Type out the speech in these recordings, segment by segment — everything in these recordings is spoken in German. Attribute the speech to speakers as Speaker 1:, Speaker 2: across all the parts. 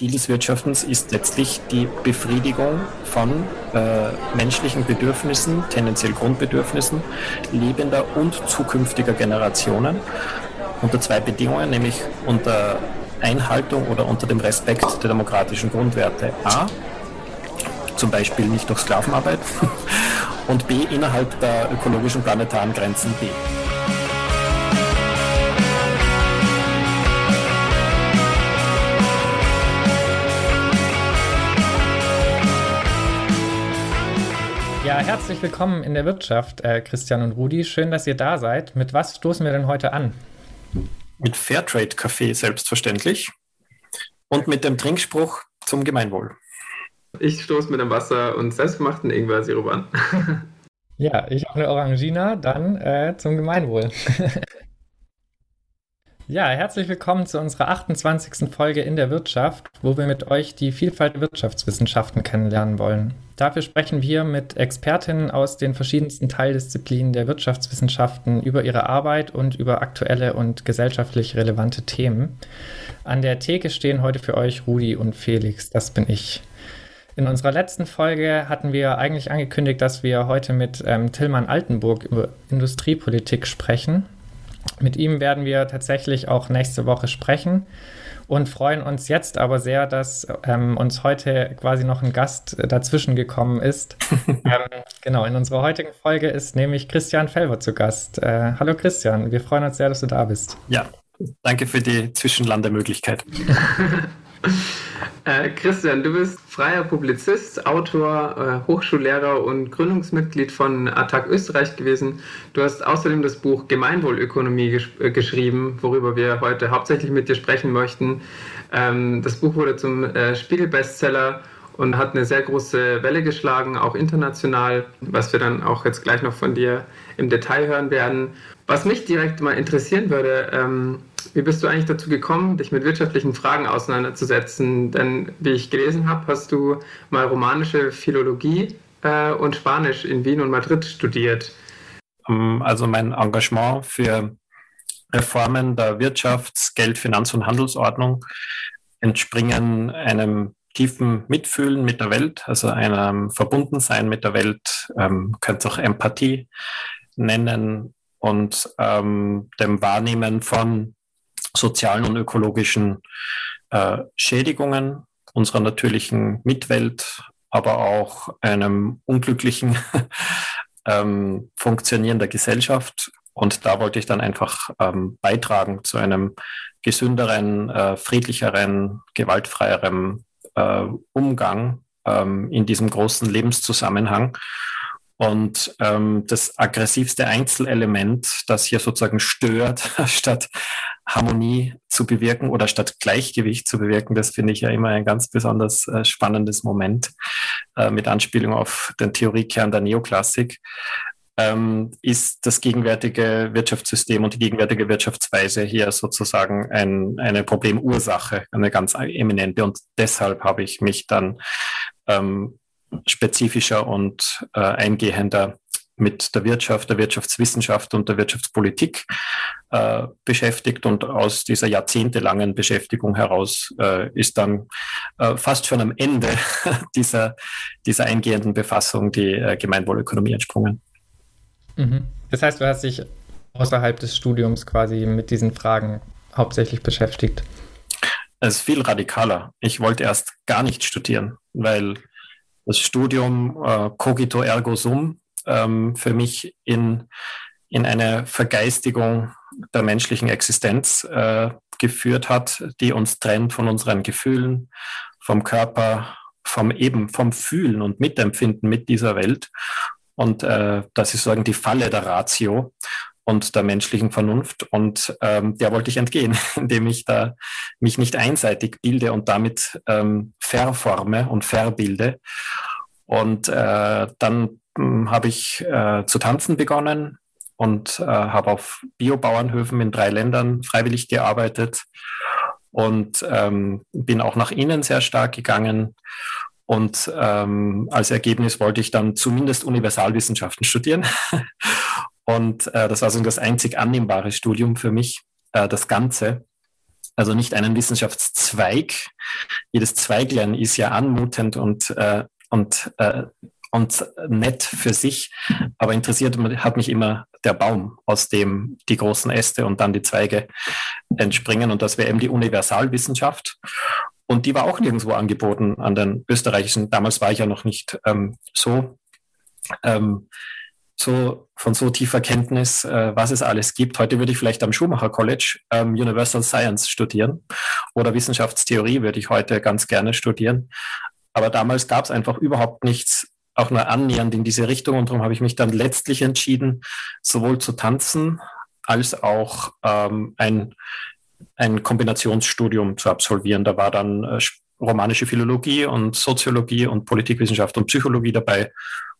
Speaker 1: Ziel des Wirtschaftens ist letztlich die Befriedigung von äh, menschlichen Bedürfnissen, tendenziell Grundbedürfnissen lebender und zukünftiger Generationen unter zwei Bedingungen, nämlich unter Einhaltung oder unter dem Respekt der demokratischen Grundwerte. A, zum Beispiel nicht durch Sklavenarbeit und B, innerhalb der ökologischen planetaren Grenzen B.
Speaker 2: herzlich willkommen in der Wirtschaft, äh, Christian und Rudi. Schön, dass ihr da seid. Mit was stoßen wir denn heute an?
Speaker 1: Mit Fairtrade-Kaffee selbstverständlich und mit dem Trinkspruch zum Gemeinwohl.
Speaker 3: Ich stoße mit dem Wasser und selbstgemachten Ingwer-Sirup an.
Speaker 2: ja, ich auch eine Orangina, dann äh, zum Gemeinwohl. Ja, herzlich willkommen zu unserer 28. Folge in der Wirtschaft, wo wir mit euch die Vielfalt der Wirtschaftswissenschaften kennenlernen wollen. Dafür sprechen wir mit Expertinnen aus den verschiedensten Teildisziplinen der Wirtschaftswissenschaften über ihre Arbeit und über aktuelle und gesellschaftlich relevante Themen. An der Theke stehen heute für euch Rudi und Felix, das bin ich. In unserer letzten Folge hatten wir eigentlich angekündigt, dass wir heute mit ähm, Tillmann Altenburg über Industriepolitik sprechen. Mit ihm werden wir tatsächlich auch nächste Woche sprechen und freuen uns jetzt aber sehr, dass ähm, uns heute quasi noch ein Gast dazwischen gekommen ist. ähm, genau, in unserer heutigen Folge ist nämlich Christian Felber zu Gast. Äh, hallo Christian, wir freuen uns sehr, dass du da bist.
Speaker 1: Ja, danke für die Zwischenlandemöglichkeit.
Speaker 3: Äh, Christian, du bist freier Publizist, Autor, äh, Hochschullehrer und Gründungsmitglied von Attac Österreich gewesen. Du hast außerdem das Buch Gemeinwohlökonomie gesch äh, geschrieben, worüber wir heute hauptsächlich mit dir sprechen möchten. Ähm, das Buch wurde zum äh, Spiegel-Bestseller und hat eine sehr große Welle geschlagen, auch international, was wir dann auch jetzt gleich noch von dir im Detail hören werden. Was mich direkt mal interessieren würde, ähm, wie bist du eigentlich dazu gekommen, dich mit wirtschaftlichen Fragen auseinanderzusetzen? Denn wie ich gelesen habe, hast du mal romanische Philologie äh, und Spanisch in Wien und Madrid studiert.
Speaker 1: Ähm, also mein Engagement für Reformen der Wirtschafts-, Geld-, Finanz- und Handelsordnung entspringen einem tiefen Mitfühlen mit der Welt, also einem Verbundensein mit der Welt, ähm, könnte es auch Empathie nennen und ähm, dem Wahrnehmen von sozialen und ökologischen äh, Schädigungen unserer natürlichen Mitwelt, aber auch einem unglücklichen ähm, Funktionieren der Gesellschaft. Und da wollte ich dann einfach ähm, beitragen zu einem gesünderen, äh, friedlicheren, gewaltfreieren äh, Umgang ähm, in diesem großen Lebenszusammenhang. Und ähm, das aggressivste Einzelelement, das hier sozusagen stört, statt Harmonie zu bewirken oder statt Gleichgewicht zu bewirken, das finde ich ja immer ein ganz besonders äh, spannendes Moment äh, mit Anspielung auf den Theoriekern der Neoklassik, ähm, ist das gegenwärtige Wirtschaftssystem und die gegenwärtige Wirtschaftsweise hier sozusagen ein, eine Problemursache, eine ganz eminente. Und deshalb habe ich mich dann ähm, spezifischer und äh, eingehender mit der Wirtschaft, der Wirtschaftswissenschaft und der Wirtschaftspolitik äh, beschäftigt und aus dieser jahrzehntelangen Beschäftigung heraus äh, ist dann äh, fast schon am Ende dieser, dieser eingehenden Befassung die äh, Gemeinwohlökonomie entsprungen.
Speaker 2: Mhm. Das heißt, du hast dich außerhalb des Studiums quasi mit diesen Fragen hauptsächlich beschäftigt.
Speaker 1: Es ist viel radikaler. Ich wollte erst gar nicht studieren, weil das Studium äh, cogito ergo sum ähm, für mich in, in eine Vergeistigung der menschlichen Existenz äh, geführt hat, die uns trennt von unseren Gefühlen, vom Körper, vom eben vom Fühlen und Mitempfinden mit dieser Welt. Und äh, das ist sozusagen die Falle der Ratio und der menschlichen Vernunft. Und ähm, der wollte ich entgehen, indem ich da mich nicht einseitig bilde und damit ähm, verforme und verbilde. Und äh, dann habe ich äh, zu tanzen begonnen und äh, habe auf Biobauernhöfen in drei Ländern freiwillig gearbeitet und ähm, bin auch nach innen sehr stark gegangen. Und ähm, als Ergebnis wollte ich dann zumindest Universalwissenschaften studieren. Und äh, das war so das einzig annehmbare Studium für mich, äh, das Ganze. also nicht einen Wissenschaftszweig. Jedes Zweiglein ist ja anmutend und, äh, und, äh, und nett für sich, aber interessiert hat mich immer der Baum, aus dem die großen Äste und dann die Zweige entspringen. Und das wäre eben die Universalwissenschaft. Und die war auch nirgendwo angeboten an den österreichischen. Damals war ich ja noch nicht ähm, so ähm, so, von so tiefer Kenntnis, äh, was es alles gibt. Heute würde ich vielleicht am Schumacher College ähm, Universal Science studieren oder Wissenschaftstheorie würde ich heute ganz gerne studieren. Aber damals gab es einfach überhaupt nichts, auch nur annähernd in diese Richtung. Und darum habe ich mich dann letztlich entschieden, sowohl zu tanzen als auch ähm, ein, ein Kombinationsstudium zu absolvieren. Da war dann äh, romanische Philologie und Soziologie und Politikwissenschaft und Psychologie dabei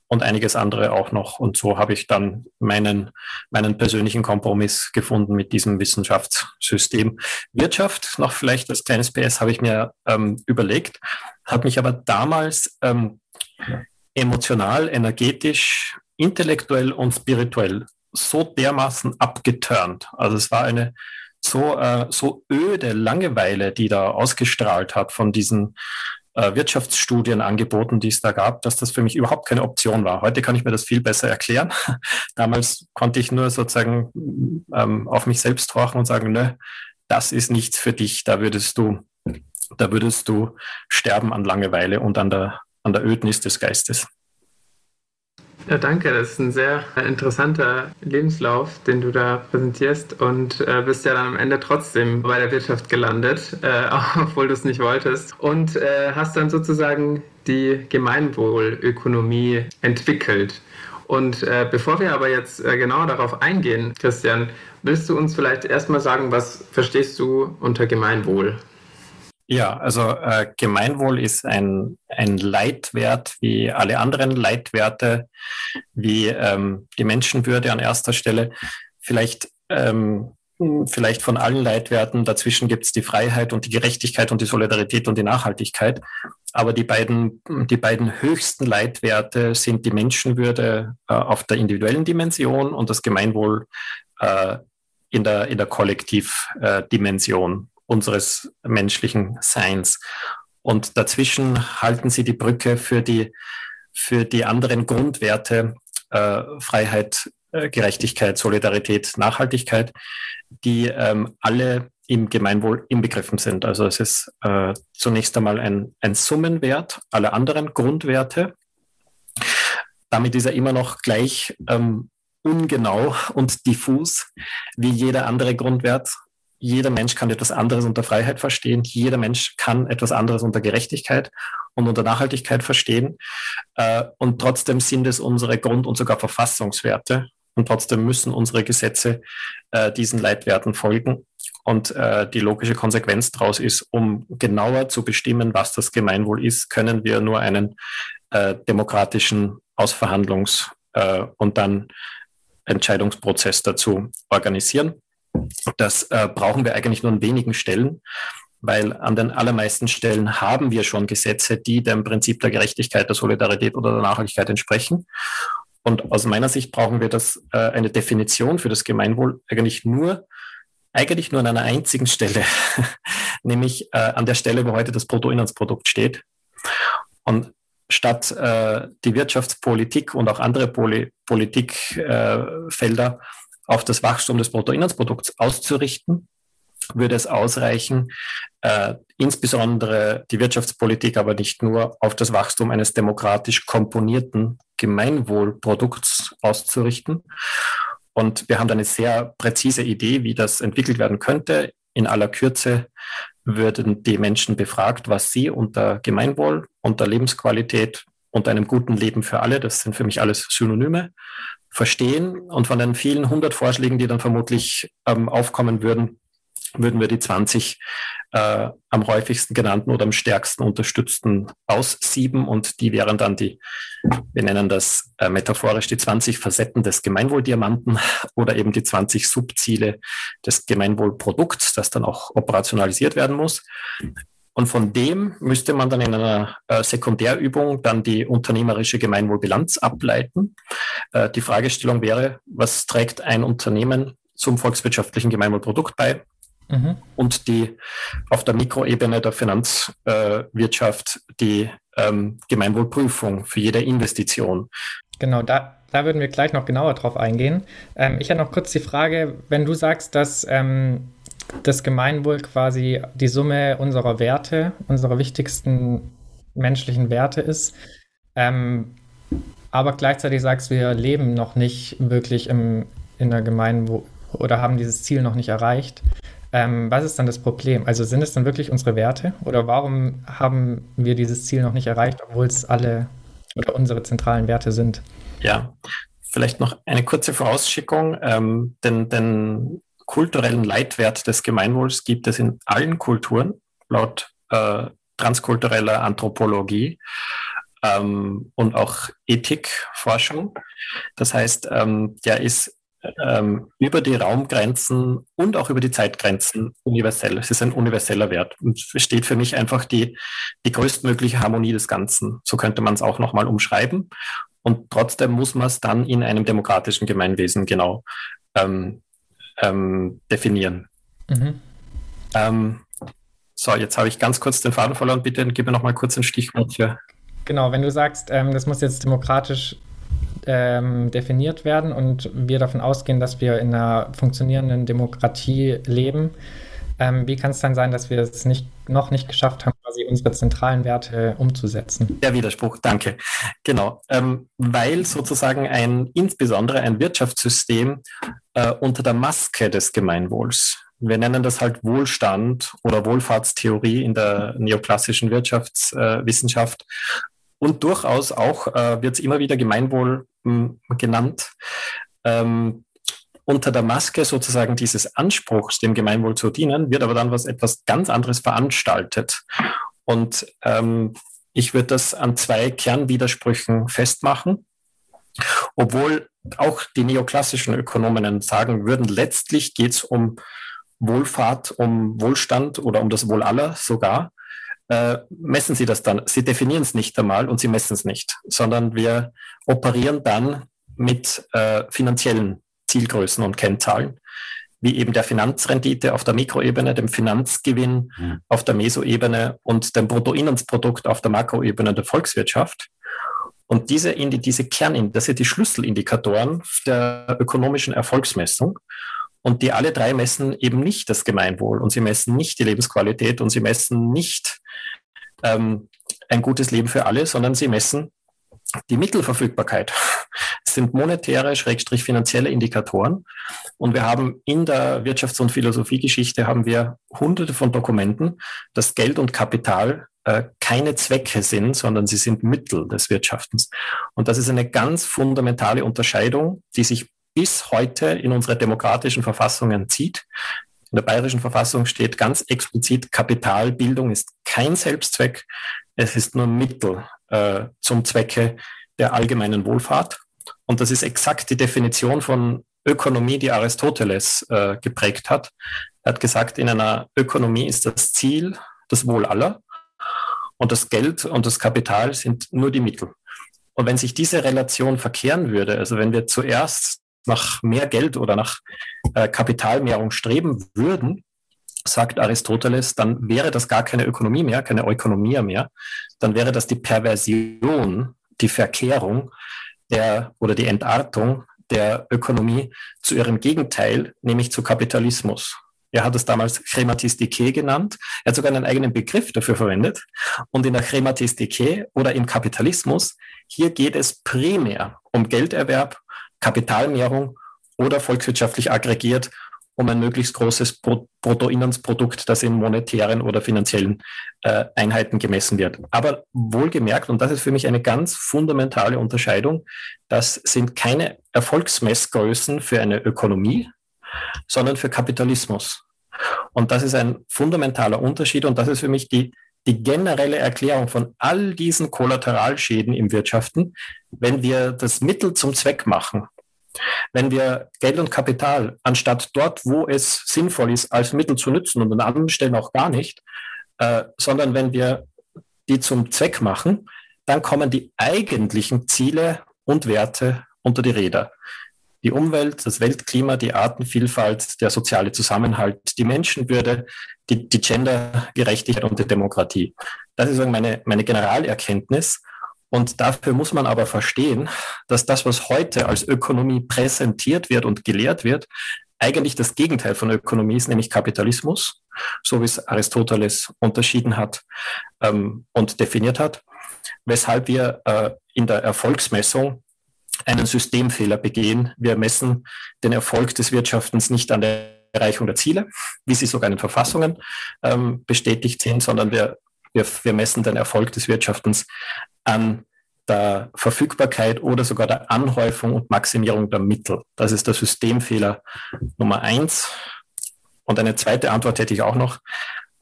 Speaker 1: und einiges andere auch noch. Und so habe ich dann meinen, meinen persönlichen Kompromiss gefunden mit diesem Wissenschaftssystem. Wirtschaft, noch vielleicht als kleines PS, habe ich mir ähm, überlegt, hat mich aber damals ähm, emotional, energetisch, intellektuell und spirituell so dermaßen abgeturnt. Also es war eine so, äh, so öde Langeweile, die da ausgestrahlt hat von diesen äh, Wirtschaftsstudien angeboten, die es da gab, dass das für mich überhaupt keine Option war. Heute kann ich mir das viel besser erklären. Damals konnte ich nur sozusagen ähm, auf mich selbst horchen und sagen, ne, das ist nichts für dich. Da würdest du, da würdest du sterben an Langeweile und an der, an der Ödnis des Geistes.
Speaker 3: Ja, danke. Das ist ein sehr interessanter Lebenslauf, den du da präsentierst und äh, bist ja dann am Ende trotzdem bei der Wirtschaft gelandet, äh, obwohl du es nicht wolltest. Und äh, hast dann sozusagen die Gemeinwohlökonomie entwickelt. Und äh, bevor wir aber jetzt genauer darauf eingehen, Christian, willst du uns vielleicht erstmal sagen, was verstehst du unter Gemeinwohl?
Speaker 1: Ja, also äh, Gemeinwohl ist ein, ein Leitwert wie alle anderen Leitwerte, wie ähm, die Menschenwürde an erster Stelle. Vielleicht, ähm, vielleicht von allen Leitwerten, dazwischen gibt es die Freiheit und die Gerechtigkeit und die Solidarität und die Nachhaltigkeit. Aber die beiden, die beiden höchsten Leitwerte sind die Menschenwürde äh, auf der individuellen Dimension und das Gemeinwohl äh, in der, in der Kollektivdimension unseres menschlichen Seins. Und dazwischen halten sie die Brücke für die, für die anderen Grundwerte äh, Freiheit, äh, Gerechtigkeit, Solidarität, Nachhaltigkeit, die ähm, alle im Gemeinwohl inbegriffen sind. Also es ist äh, zunächst einmal ein, ein Summenwert aller anderen Grundwerte. Damit ist er immer noch gleich ähm, ungenau und diffus wie jeder andere Grundwert jeder Mensch kann etwas anderes unter Freiheit verstehen, jeder Mensch kann etwas anderes unter Gerechtigkeit und unter Nachhaltigkeit verstehen. Äh, und trotzdem sind es unsere Grund- und sogar Verfassungswerte. Und trotzdem müssen unsere Gesetze äh, diesen Leitwerten folgen. Und äh, die logische Konsequenz daraus ist, um genauer zu bestimmen, was das Gemeinwohl ist, können wir nur einen demokratischen Ausverhandlungs- und dann Entscheidungsprozess dazu organisieren. Das äh, brauchen wir eigentlich nur an wenigen Stellen, weil an den allermeisten Stellen haben wir schon Gesetze, die dem Prinzip der Gerechtigkeit, der Solidarität oder der Nachhaltigkeit entsprechen. Und aus meiner Sicht brauchen wir das, äh, eine Definition für das Gemeinwohl eigentlich nur, eigentlich nur an einer einzigen Stelle, nämlich äh, an der Stelle, wo heute das Bruttoinlandsprodukt steht. Und statt äh, die Wirtschaftspolitik und auch andere Poli Politikfelder äh, auf das Wachstum des Bruttoinlandsprodukts auszurichten, würde es ausreichen, äh, insbesondere die Wirtschaftspolitik, aber nicht nur auf das Wachstum eines demokratisch komponierten Gemeinwohlprodukts auszurichten. Und wir haben da eine sehr präzise Idee, wie das entwickelt werden könnte. In aller Kürze würden die Menschen befragt, was sie unter Gemeinwohl, unter Lebensqualität, unter einem guten Leben für alle, das sind für mich alles Synonyme, verstehen. Und von den vielen hundert Vorschlägen, die dann vermutlich ähm, aufkommen würden, würden wir die 20 äh, am häufigsten genannten oder am stärksten unterstützten aussieben und die wären dann die, wir nennen das äh, metaphorisch die 20 Facetten des Gemeinwohldiamanten oder eben die 20 Subziele des Gemeinwohlprodukts, das dann auch operationalisiert werden muss. Und von dem müsste man dann in einer äh, Sekundärübung dann die unternehmerische Gemeinwohlbilanz ableiten. Äh, die Fragestellung wäre, was trägt ein Unternehmen zum volkswirtschaftlichen Gemeinwohlprodukt bei? mhm. und die auf der Mikroebene der Finanzwirtschaft äh, die ähm, Gemeinwohlprüfung für jede Investition.
Speaker 2: Genau, da, da würden wir gleich noch genauer drauf eingehen. Ähm, ich habe noch kurz die Frage, wenn du sagst, dass ähm, das Gemeinwohl quasi die Summe unserer Werte, unserer wichtigsten menschlichen Werte ist, ähm, aber gleichzeitig sagst, wir leben noch nicht wirklich im, in der Gemeinwohl oder haben dieses Ziel noch nicht erreicht. Ähm, was ist dann das Problem? Also sind es dann wirklich unsere Werte oder warum haben wir dieses Ziel noch nicht erreicht, obwohl es alle oder unsere zentralen Werte sind?
Speaker 1: Ja, vielleicht noch eine kurze Vorausschickung. Ähm, den, den kulturellen Leitwert des Gemeinwohls gibt es in allen Kulturen laut äh, transkultureller Anthropologie ähm, und auch Ethikforschung. Das heißt, ähm, der ist ähm, über die Raumgrenzen und auch über die Zeitgrenzen universell. Es ist ein universeller Wert und steht für mich einfach die, die größtmögliche Harmonie des Ganzen. So könnte man es auch nochmal umschreiben. Und trotzdem muss man es dann in einem demokratischen Gemeinwesen genau ähm, ähm, definieren. Mhm. Ähm, so, jetzt habe ich ganz kurz den Faden verloren. Bitte gib mir noch mal kurz ein Stichwort für.
Speaker 2: Genau, wenn du sagst, ähm, das muss jetzt demokratisch ähm, definiert werden und wir davon ausgehen, dass wir in einer funktionierenden Demokratie leben, ähm, wie kann es dann sein, dass wir es nicht, noch nicht geschafft haben, quasi unsere zentralen Werte umzusetzen?
Speaker 1: Der Widerspruch, danke. Genau, ähm, weil sozusagen ein, insbesondere ein Wirtschaftssystem äh, unter der Maske des Gemeinwohls, wir nennen das halt Wohlstand oder Wohlfahrtstheorie in der neoklassischen Wirtschaftswissenschaft, äh, und durchaus auch äh, wird es immer wieder Gemeinwohl mh, hm, genannt. Ähm, unter der Maske sozusagen dieses Anspruchs, dem Gemeinwohl zu dienen, wird aber dann was etwas ganz anderes veranstaltet. Und ähm, ich würde das an zwei Kernwidersprüchen festmachen. Obwohl auch die neoklassischen Ökonominnen sagen würden, letztlich geht es um Wohlfahrt, um Wohlstand oder um das Wohl aller sogar äh, messen Sie das dann. Sie definieren es nicht einmal und Sie messen es nicht, sondern wir operieren dann mit äh, finanziellen Zielgrößen und Kennzahlen, wie eben der Finanzrendite auf der Mikroebene, dem Finanzgewinn mhm. auf der Mesoebene und dem Bruttoinlandsprodukt auf der Makroebene der Volkswirtschaft. Und diese, diese Kern, das sind die Schlüsselindikatoren der ökonomischen Erfolgsmessung. Und die alle drei messen eben nicht das Gemeinwohl und sie messen nicht die Lebensqualität und sie messen nicht ähm, ein gutes Leben für alle, sondern sie messen die Mittelverfügbarkeit. Sind monetäre, schrägstrich finanzielle Indikatoren. Und wir haben in der Wirtschafts- und Philosophiegeschichte haben wir hunderte von Dokumenten, dass Geld und Kapital äh, keine Zwecke sind, sondern sie sind Mittel des Wirtschaftens. Und das ist eine ganz fundamentale Unterscheidung, die sich bis heute in unsere demokratischen Verfassungen zieht. In der bayerischen Verfassung steht ganz explizit, Kapitalbildung ist kein Selbstzweck, es ist nur Mittel äh, zum Zwecke der allgemeinen Wohlfahrt. Und das ist exakt die Definition von Ökonomie, die Aristoteles äh, geprägt hat. Er hat gesagt, in einer Ökonomie ist das Ziel das Wohl aller und das Geld und das Kapital sind nur die Mittel. Und wenn sich diese Relation verkehren würde, also wenn wir zuerst nach mehr Geld oder nach äh, Kapitalmehrung streben würden, sagt Aristoteles, dann wäre das gar keine Ökonomie mehr, keine Ökonomie mehr, dann wäre das die Perversion, die Verkehrung der oder die Entartung der Ökonomie zu ihrem Gegenteil, nämlich zu Kapitalismus. Er hat es damals Chematistike genannt. Er hat sogar einen eigenen Begriff dafür verwendet. Und in der Chematistike oder im Kapitalismus, hier geht es primär um Gelderwerb Kapitalmehrung oder volkswirtschaftlich aggregiert um ein möglichst großes Bruttoinlandsprodukt, das in monetären oder finanziellen äh, Einheiten gemessen wird. Aber wohlgemerkt, und das ist für mich eine ganz fundamentale Unterscheidung, das sind keine Erfolgsmessgrößen für eine Ökonomie, sondern für Kapitalismus. Und das ist ein fundamentaler Unterschied und das ist für mich die, die generelle Erklärung von all diesen Kollateralschäden im Wirtschaften, wenn wir das Mittel zum Zweck machen, wenn wir Geld und Kapital anstatt dort, wo es sinnvoll ist, als Mittel zu nutzen und an anderen Stellen auch gar nicht, äh, sondern wenn wir die zum Zweck machen, dann kommen die eigentlichen Ziele und Werte unter die Räder. die Umwelt, das Weltklima, die Artenvielfalt, der soziale Zusammenhalt, die Menschenwürde, die, die Gendergerechtigkeit und die Demokratie. Das ist meine, meine Generalerkenntnis. Und dafür muss man aber verstehen, dass das, was heute als Ökonomie präsentiert wird und gelehrt wird, eigentlich das Gegenteil von Ökonomie ist, nämlich Kapitalismus, so wie es Aristoteles unterschieden hat ähm, und definiert hat, weshalb wir äh, in der Erfolgsmessung einen Systemfehler begehen. Wir messen den Erfolg des Wirtschaftens nicht an der Erreichung der Ziele, wie sie sogar in den Verfassungen ähm, bestätigt sind, sondern wir, wir, wir messen den Erfolg des Wirtschaftens an der Verfügbarkeit oder sogar der Anhäufung und Maximierung der Mittel. Das ist der Systemfehler Nummer eins. Und eine zweite Antwort hätte ich auch noch,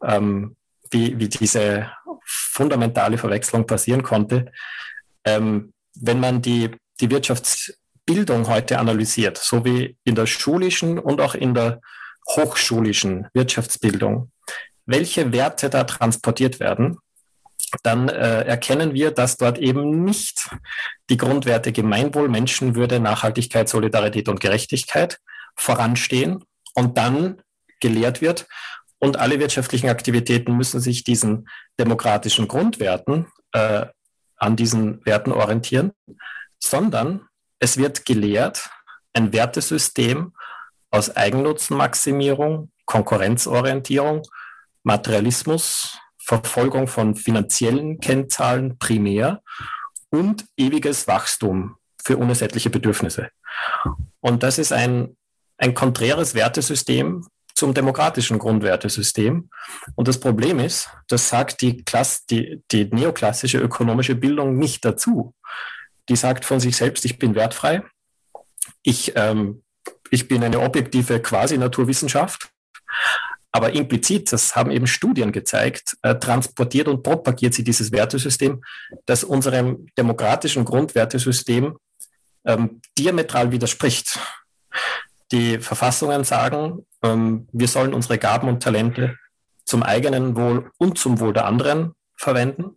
Speaker 1: ähm, wie, wie diese fundamentale Verwechslung passieren konnte. Ähm, wenn man die, die Wirtschaftsbildung heute analysiert, so wie in der schulischen und auch in der hochschulischen Wirtschaftsbildung, welche Werte da transportiert werden, dann äh, erkennen wir, dass dort eben nicht die Grundwerte Gemeinwohl, Menschenwürde, Nachhaltigkeit, Solidarität und Gerechtigkeit voranstehen und dann gelehrt wird. Und alle wirtschaftlichen Aktivitäten müssen sich diesen demokratischen Grundwerten äh, an diesen Werten orientieren, sondern es wird gelehrt, ein Wertesystem aus Eigennutzenmaximierung, Konkurrenzorientierung, Materialismus, Verfolgung von finanziellen Kennzahlen primär und ewiges Wachstum für unersättliche Bedürfnisse. Und das ist ein, ein konträres Wertesystem zum demokratischen Grundwertesystem. Und das Problem ist, das sagt die, Klasse, die, die neoklassische ökonomische Bildung nicht dazu. Die sagt von sich selbst, ich bin wertfrei, ich, ähm, ich bin eine objektive Quasi-Naturwissenschaft, aber implizit, das haben eben Studien gezeigt, äh, transportiert und propagiert sie dieses Wertesystem, das unserem demokratischen Grundwertesystem ähm, diametral widerspricht. Die Verfassungen sagen, ähm, wir sollen unsere Gaben und Talente zum eigenen Wohl und zum Wohl der anderen verwenden.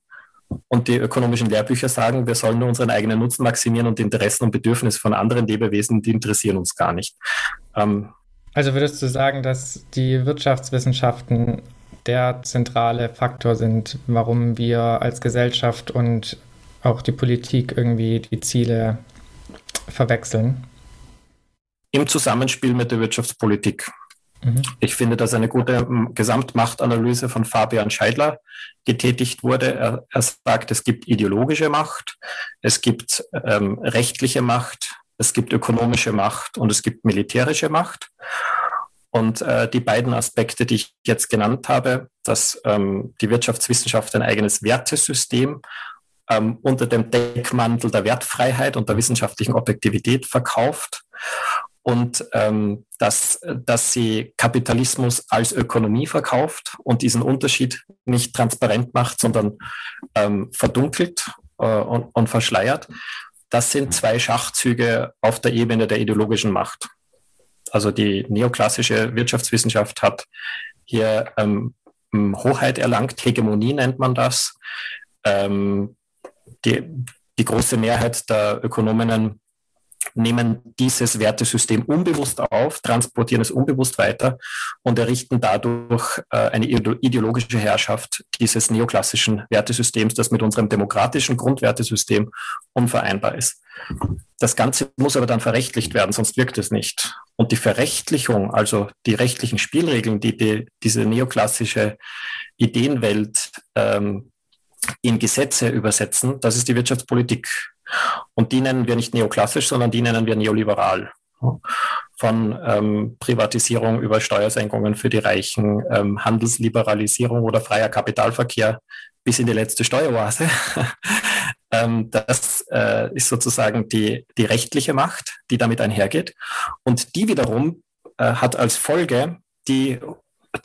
Speaker 1: Und die ökonomischen Lehrbücher sagen, wir sollen nur unseren eigenen Nutzen maximieren und die Interessen und Bedürfnisse von anderen Lebewesen, die interessieren uns gar nicht. Ähm,
Speaker 2: also würdest du sagen, dass die Wirtschaftswissenschaften der zentrale Faktor sind, warum wir als Gesellschaft und auch die Politik irgendwie die Ziele verwechseln?
Speaker 1: Im Zusammenspiel mit der Wirtschaftspolitik. Mhm. Ich finde, dass eine gute Gesamtmachtanalyse von Fabian Scheidler getätigt wurde. Er, er sagt, es gibt ideologische Macht, es gibt ähm, rechtliche Macht, es gibt ökonomische Macht und es gibt militärische Macht. Und äh, die beiden Aspekte, die ich jetzt genannt habe, dass ähm, die Wirtschaftswissenschaft ein eigenes Wertesystem ähm, unter dem Deckmantel der Wertfreiheit und der wissenschaftlichen Objektivität verkauft und ähm, dass, dass sie Kapitalismus als Ökonomie verkauft und diesen Unterschied nicht transparent macht, sondern ähm, verdunkelt äh, und, und verschleiert. Das sind zwei Schachzüge auf der Ebene der ideologischen Macht. Also die neoklassische Wirtschaftswissenschaft hat hier ähm, Hoheit erlangt, Hegemonie nennt man das. Ähm, die, die große Mehrheit der Ökonominnen nehmen dieses Wertesystem unbewusst auf, transportieren es unbewusst weiter und errichten dadurch äh, eine ideologische Herrschaft dieses neoklassischen Wertesystems, das mit unserem demokratischen Grundwertesystem unvereinbar ist. Das Ganze muss aber dann verrechtlicht werden, sonst wirkt es nicht. Und die Verrechtlichung, also die rechtlichen Spielregeln, die, die diese neoklassische Ideenwelt ähm, in Gesetze übersetzen, das ist die Wirtschaftspolitik. Und die nennen wir nicht neoklassisch, sondern die nennen wir neoliberal. Von ähm, Privatisierung über Steuersenkungen für die Reichen, ähm, Handelsliberalisierung oder freier Kapitalverkehr bis in die letzte Steueroase. ähm, das äh, ist sozusagen die, die rechtliche Macht, die damit einhergeht. Und die wiederum äh, hat als Folge die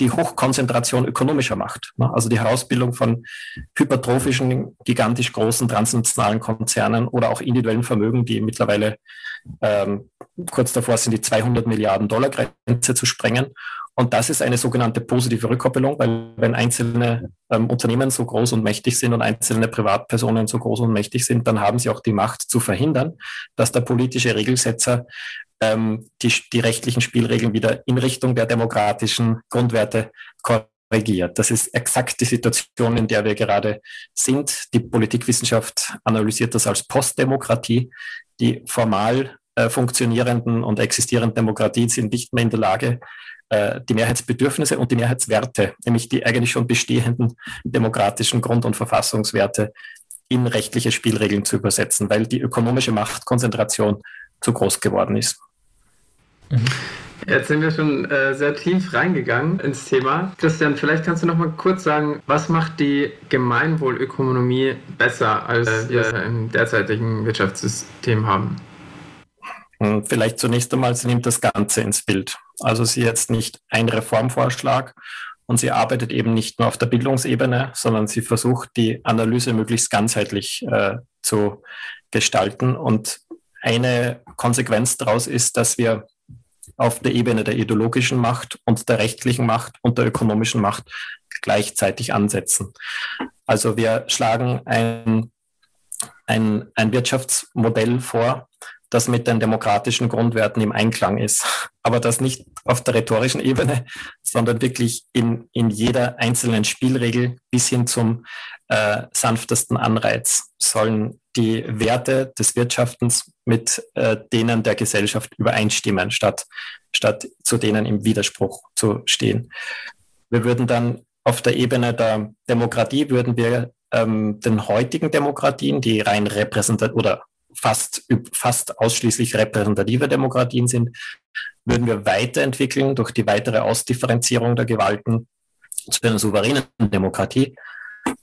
Speaker 1: die Hochkonzentration ökonomischer Macht. Ne? Also die Herausbildung von hypertrophischen, gigantisch großen transnationalen Konzernen oder auch individuellen Vermögen, die mittlerweile ähm, kurz davor sind, die 200 Milliarden Dollar Grenze zu sprengen Und das ist eine sogenannte positive Rückkoppelung, weil wenn einzelne ähm, Unternehmen so groß und mächtig sind und einzelne Privatpersonen so groß und mächtig sind, dann haben sie auch die Macht zu verhindern, dass der politische Regelsetzer ähm, die, die rechtlichen Spielregeln wieder in Richtung der demokratischen Grundwerte korrigiert. Das ist exakt die Situation, in der wir gerade sind. Die Politikwissenschaft analysiert das als Postdemokratie. Die formal äh, funktionierenden und existierenden Demokratien sind nicht mehr in der Lage, äh, die Mehrheitsbedürfnisse und die Mehrheitswerte, nämlich die eigentlich schon bestehenden demokratischen Grund- und Verfassungswerte in rechtliche Spielregeln zu übersetzen, weil die ökonomische Machtkonzentration zu groß geworden ist.
Speaker 3: Mhm. Jetzt sind wir schon äh, sehr tief reingegangen ins Thema. Christian, vielleicht kannst du noch mal kurz sagen, was macht die Gemeinwohlökonomie besser, als wir im derzeitigen Wirtschaftssystem haben?
Speaker 1: Hm, vielleicht zunächst einmal, sie nimmt das Ganze ins Bild. Also sie jetzt nicht ein Reformvorschlag und sie arbeitet eben nicht nur auf der Bildungsebene, sondern sie versucht, die Analyse möglichst ganzheitlich äh, zu gestalten. Und eine Konsequenz daraus ist, dass wir auf der Ebene der ideologischen Macht und der rechtlichen Macht und der ökonomischen Macht gleichzeitig ansetzen. Also wir schlagen ein, ein, ein Wirtschaftsmodell vor, das mit den demokratischen Grundwerten im Einklang ist. Aber das nicht auf der rhetorischen Ebene, sondern wirklich in, in jeder einzelnen Spielregel bis hin zum äh, sanftesten Anreiz sollen die Werte des Wirtschaftens mit äh, denen der Gesellschaft übereinstimmen, statt, statt zu denen im Widerspruch zu stehen. Wir würden dann auf der Ebene der Demokratie würden wir ähm, den heutigen Demokratien, die rein repräsentativ oder fast, fast ausschließlich repräsentative Demokratien sind, würden wir weiterentwickeln durch die weitere Ausdifferenzierung der Gewalten zu einer souveränen Demokratie,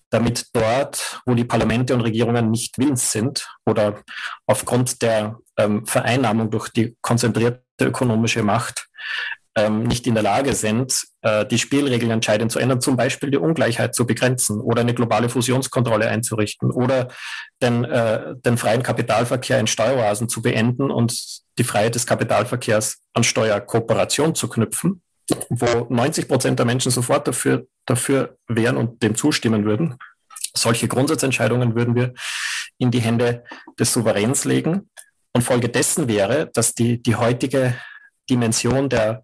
Speaker 1: damit dort, wo die Parlamente und Regierungen nicht willens sind oder aufgrund der ähm, Vereinnahmung durch die konzentrierte ökonomische Macht ähm, nicht in der Lage sind, äh, die Spielregeln entscheidend zu ändern, zum Beispiel die Ungleichheit zu begrenzen oder eine globale Fusionskontrolle einzurichten oder den, äh, den freien Kapitalverkehr in Steueroasen zu beenden und die Freiheit des Kapitalverkehrs an Steuerkooperation zu knüpfen, wo 90 Prozent der Menschen sofort dafür, dafür wären und dem zustimmen würden. Solche Grundsatzentscheidungen würden wir in die Hände des Souveräns legen. Und Folge dessen wäre, dass die, die heutige Dimension der,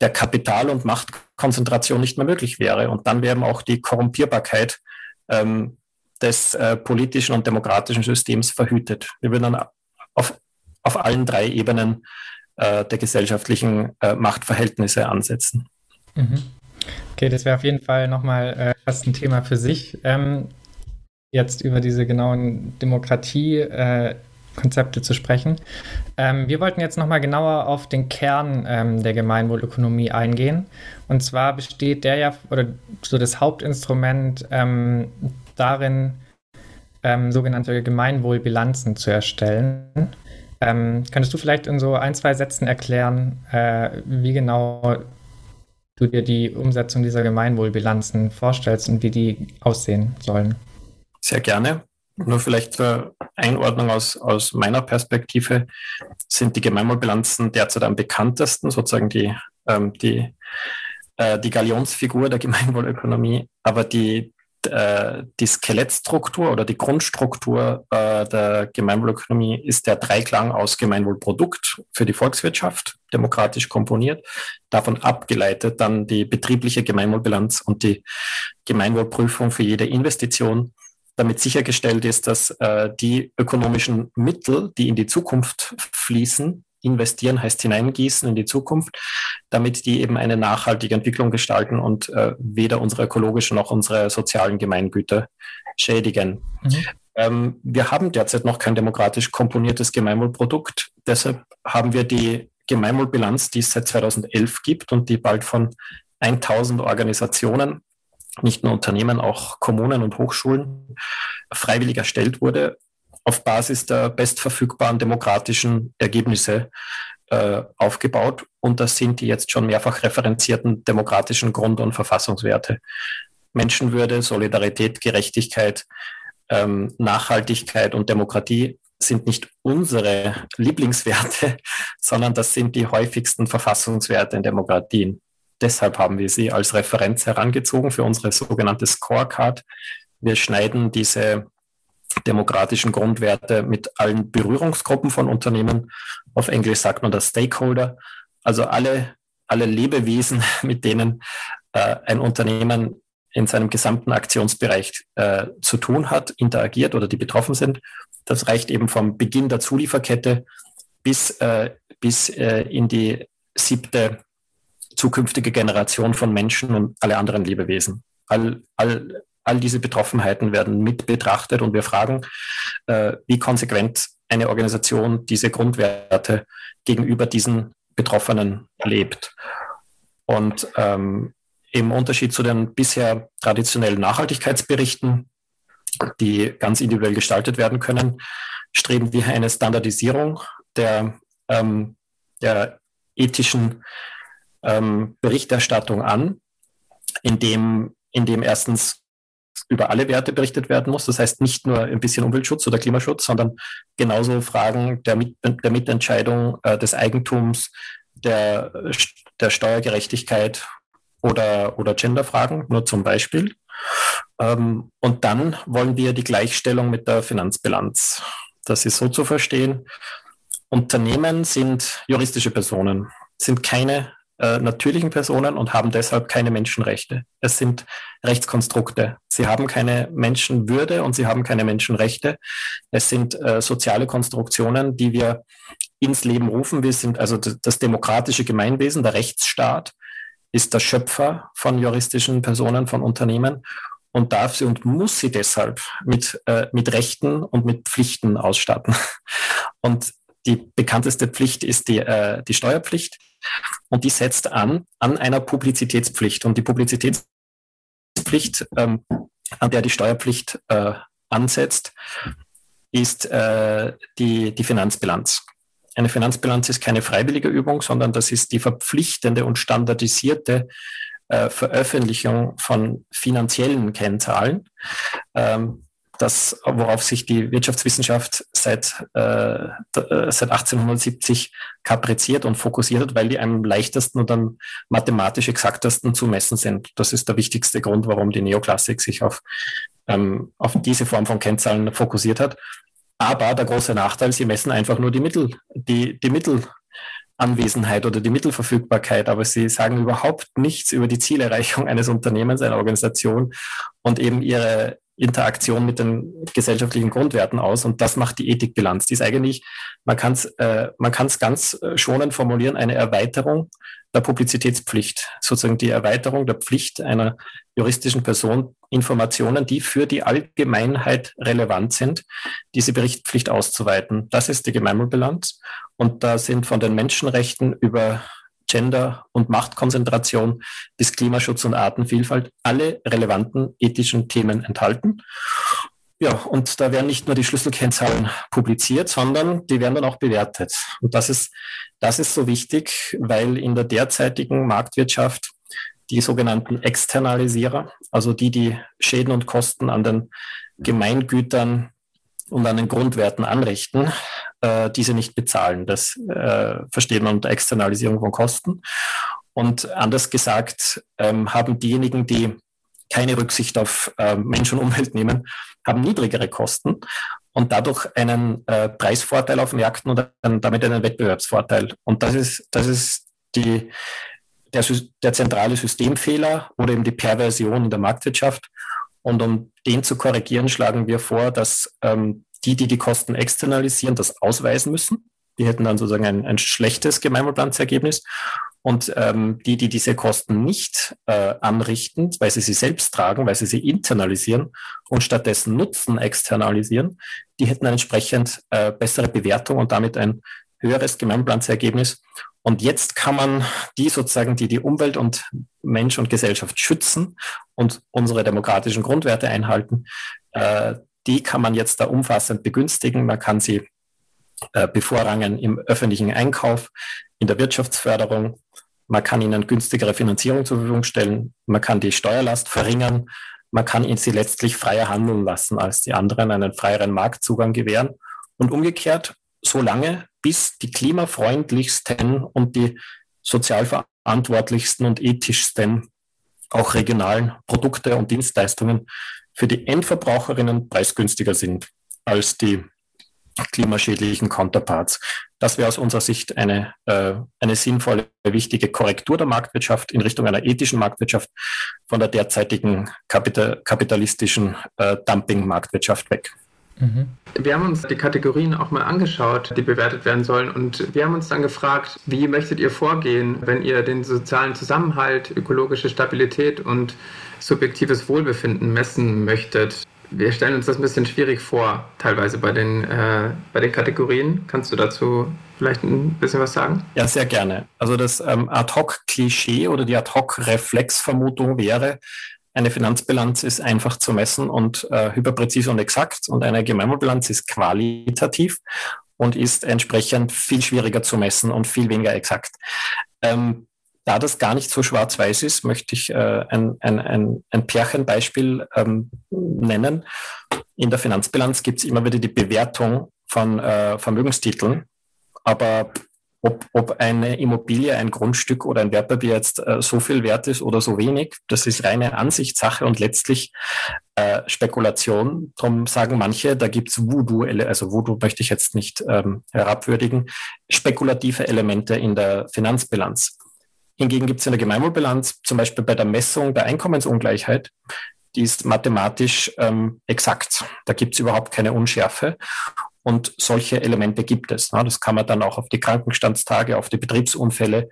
Speaker 1: der Kapital- und Machtkonzentration nicht mehr möglich wäre. Und dann wäre auch die Korrumpierbarkeit ähm, des äh, politischen und demokratischen Systems verhütet. Wir würden dann auf, auf allen drei Ebenen äh, der gesellschaftlichen äh, Machtverhältnisse ansetzen.
Speaker 2: Mhm. Okay, das wäre auf jeden Fall nochmal äh, fast ein Thema für sich. Ähm, jetzt über diese genauen Demokratie äh, Konzepte zu sprechen. Ähm, wir wollten jetzt nochmal genauer auf den Kern ähm, der Gemeinwohlökonomie eingehen. Und zwar besteht der ja, oder so das Hauptinstrument ähm, darin, ähm, sogenannte Gemeinwohlbilanzen zu erstellen. Ähm, könntest du vielleicht in so ein, zwei Sätzen erklären, äh, wie genau du dir die Umsetzung dieser Gemeinwohlbilanzen vorstellst und wie die aussehen sollen?
Speaker 1: Sehr gerne. Nur vielleicht zur Einordnung aus, aus meiner Perspektive. Sind die Gemeinwohlbilanzen derzeit am bekanntesten, sozusagen die, ähm, die, äh, die Galionsfigur der Gemeinwohlökonomie, aber die, äh, die Skelettstruktur oder die Grundstruktur äh, der Gemeinwohlökonomie ist der Dreiklang aus Gemeinwohlprodukt für die Volkswirtschaft, demokratisch komponiert, davon abgeleitet dann die betriebliche Gemeinwohlbilanz und die Gemeinwohlprüfung für jede Investition damit sichergestellt ist, dass äh, die ökonomischen Mittel, die in die Zukunft fließen, investieren heißt hineingießen in die Zukunft, damit die eben eine nachhaltige Entwicklung gestalten und äh, weder unsere ökologischen noch unsere sozialen Gemeingüter schädigen. Mhm. Ähm, wir haben derzeit noch kein demokratisch komponiertes Gemeinwohlprodukt. Deshalb haben wir die Gemeinwohlbilanz, die es seit 2011 gibt und die bald von 1000 Organisationen nicht nur Unternehmen, auch Kommunen und Hochschulen freiwillig erstellt wurde, auf Basis der bestverfügbaren demokratischen Ergebnisse äh, aufgebaut. Und das sind die jetzt schon mehrfach referenzierten demokratischen Grund- und Verfassungswerte. Menschenwürde, Solidarität, Gerechtigkeit, ähm, Nachhaltigkeit und Demokratie sind nicht unsere Lieblingswerte, sondern das sind die häufigsten Verfassungswerte in Demokratien. Deshalb haben wir sie als Referenz herangezogen für unsere sogenannte Scorecard. Wir schneiden diese demokratischen Grundwerte mit allen Berührungsgruppen von Unternehmen. Auf Englisch sagt man das Stakeholder. Also alle, alle Lebewesen, mit denen äh, ein Unternehmen in seinem gesamten Aktionsbereich äh, zu tun hat, interagiert oder die betroffen sind. Das reicht eben vom Beginn der Zulieferkette bis, äh, bis äh, in die siebte zukünftige Generation von Menschen und alle anderen Lebewesen. All, all, all diese Betroffenheiten werden mit betrachtet und wir fragen, äh, wie konsequent eine Organisation diese Grundwerte gegenüber diesen Betroffenen lebt. Und ähm, im Unterschied zu den bisher traditionellen Nachhaltigkeitsberichten, die ganz individuell gestaltet werden können, streben wir eine Standardisierung der, ähm, der ethischen ähm, Berichterstattung an, indem, indem erstens über alle Werte berichtet werden muss. Das heißt nicht nur ein bisschen Umweltschutz oder Klimaschutz, sondern genauso Fragen der, Mit der Mitentscheidung, äh, des Eigentums, der, der Steuergerechtigkeit oder, oder Genderfragen, nur zum Beispiel. Ähm, und dann wollen wir die Gleichstellung mit der Finanzbilanz. Das ist so zu verstehen. Unternehmen sind juristische Personen, sind keine äh, natürlichen Personen und haben deshalb keine Menschenrechte. Es sind Rechtskonstrukte. Sie haben keine Menschenwürde und sie haben keine Menschenrechte. Es sind äh, soziale Konstruktionen, die wir ins Leben rufen. Wir sind also das demokratische Gemeinwesen, der Rechtsstaat ist der Schöpfer von juristischen Personen, von Unternehmen und darf sie und muss sie deshalb mit, äh, mit Rechten und mit Pflichten ausstatten. Und die bekannteste Pflicht ist die, äh, die Steuerpflicht und die setzt an an einer Publizitätspflicht. Und die Publizitätspflicht, ähm, an der die Steuerpflicht äh, ansetzt, ist äh, die, die Finanzbilanz. Eine Finanzbilanz ist keine freiwillige Übung, sondern das ist die verpflichtende und standardisierte äh, Veröffentlichung von finanziellen Kennzahlen. Ähm, das, worauf sich die Wirtschaftswissenschaft seit, äh, äh seit 1870 kapriziert und fokussiert hat, weil die am leichtesten und am mathematisch exaktesten zu messen sind. Das ist der wichtigste Grund, warum die Neoklassik sich auf, ähm, auf diese Form von Kennzahlen fokussiert hat. Aber der große Nachteil, sie messen einfach nur die Mittel, die, die Mittelanwesenheit oder die Mittelverfügbarkeit, aber sie sagen überhaupt nichts über die Zielerreichung eines Unternehmens, einer Organisation und eben ihre Interaktion mit den gesellschaftlichen Grundwerten aus. Und das macht die Ethikbilanz. Die ist eigentlich, man kann es äh, man kann's ganz äh, schonend formulieren, eine Erweiterung der Publizitätspflicht, sozusagen die Erweiterung der Pflicht einer juristischen Person, Informationen, die für die Allgemeinheit relevant sind, diese Berichtspflicht auszuweiten. Das ist die Gemeinwohlbilanz. Und da sind von den Menschenrechten über Gender und Machtkonzentration bis Klimaschutz und Artenvielfalt alle relevanten ethischen Themen enthalten. Ja, und da werden nicht nur die Schlüsselkennzahlen publiziert, sondern die werden dann auch bewertet. Und das ist, das ist so wichtig, weil in der derzeitigen Marktwirtschaft die sogenannten Externalisierer, also die, die Schäden und Kosten an den Gemeingütern und an den Grundwerten anrichten, äh, diese nicht bezahlen. Das äh, versteht man unter Externalisierung von Kosten. Und anders gesagt, ähm, haben diejenigen, die keine Rücksicht auf äh, Mensch und Umwelt nehmen, haben niedrigere Kosten und dadurch einen äh, Preisvorteil auf Märkten und einen, damit einen Wettbewerbsvorteil. Und das ist, das ist die, der, der zentrale Systemfehler oder eben die Perversion in der Marktwirtschaft. Und um den zu korrigieren, schlagen wir vor, dass ähm, die, die die Kosten externalisieren, das ausweisen müssen. Die hätten dann sozusagen ein, ein schlechtes Gemeinwohlplansergebnis. Und ähm, die, die diese Kosten nicht äh, anrichten, weil sie sie selbst tragen, weil sie sie internalisieren und stattdessen Nutzen externalisieren, die hätten eine entsprechend äh, bessere Bewertung und damit ein höheres Gemeinplansergebnis. Und jetzt kann man die sozusagen, die die Umwelt und Mensch und Gesellschaft schützen und unsere demokratischen Grundwerte einhalten, äh, die kann man jetzt da umfassend begünstigen. Man kann sie äh, bevorrangen im öffentlichen Einkauf, in der Wirtschaftsförderung. Man kann ihnen günstigere Finanzierung zur Verfügung stellen. Man kann die Steuerlast verringern. Man kann ihnen sie letztlich freier handeln lassen als die anderen, einen freieren Marktzugang gewähren. Und umgekehrt, so lange, bis die klimafreundlichsten und die sozial verantwortlichsten und ethischsten, auch regionalen Produkte und Dienstleistungen für die Endverbraucherinnen preisgünstiger sind als die klimaschädlichen Counterparts. Das wäre aus unserer Sicht eine, äh, eine sinnvolle, wichtige Korrektur der Marktwirtschaft in Richtung einer ethischen Marktwirtschaft von der derzeitigen Kapital kapitalistischen äh, Dumping-Marktwirtschaft weg.
Speaker 3: Mhm. Wir haben uns die Kategorien auch mal angeschaut, die bewertet werden sollen. Und wir haben uns dann gefragt, wie möchtet ihr vorgehen, wenn ihr den sozialen Zusammenhalt, ökologische Stabilität und subjektives Wohlbefinden messen möchtet? wir stellen uns das ein bisschen schwierig vor, teilweise bei den, äh, bei den Kategorien. Kannst du dazu vielleicht ein bisschen was sagen?
Speaker 1: Ja, sehr gerne. Also das ähm, Ad-Hoc-Klischee oder die Ad-Hoc-Reflexvermutung wäre, eine Finanzbilanz ist einfach zu messen und äh, hyperpräzise und exakt und eine Gemeinwohlbilanz ist qualitativ und ist entsprechend viel schwieriger zu messen und viel weniger exakt. Ähm, da das gar nicht so schwarz-weiß ist, möchte ich äh, ein, ein, ein, ein Pärchenbeispiel ähm, nennen. In der Finanzbilanz gibt es immer wieder die Bewertung von äh, Vermögenstiteln, aber ob, ob eine Immobilie, ein Grundstück oder ein Wertpapier jetzt äh, so viel wert ist oder so wenig, das ist reine Ansichtssache und letztlich äh, Spekulation. Darum sagen manche, da gibt's Voodoo, also Voodoo möchte ich jetzt nicht ähm, herabwürdigen, spekulative Elemente in der Finanzbilanz. Hingegen gibt es in der Gemeinwohlbilanz zum Beispiel bei der Messung der Einkommensungleichheit, die ist mathematisch ähm, exakt. Da gibt es überhaupt keine Unschärfe. Und solche Elemente gibt es. Ne? Das kann man dann auch auf die Krankenstandstage, auf die Betriebsunfälle.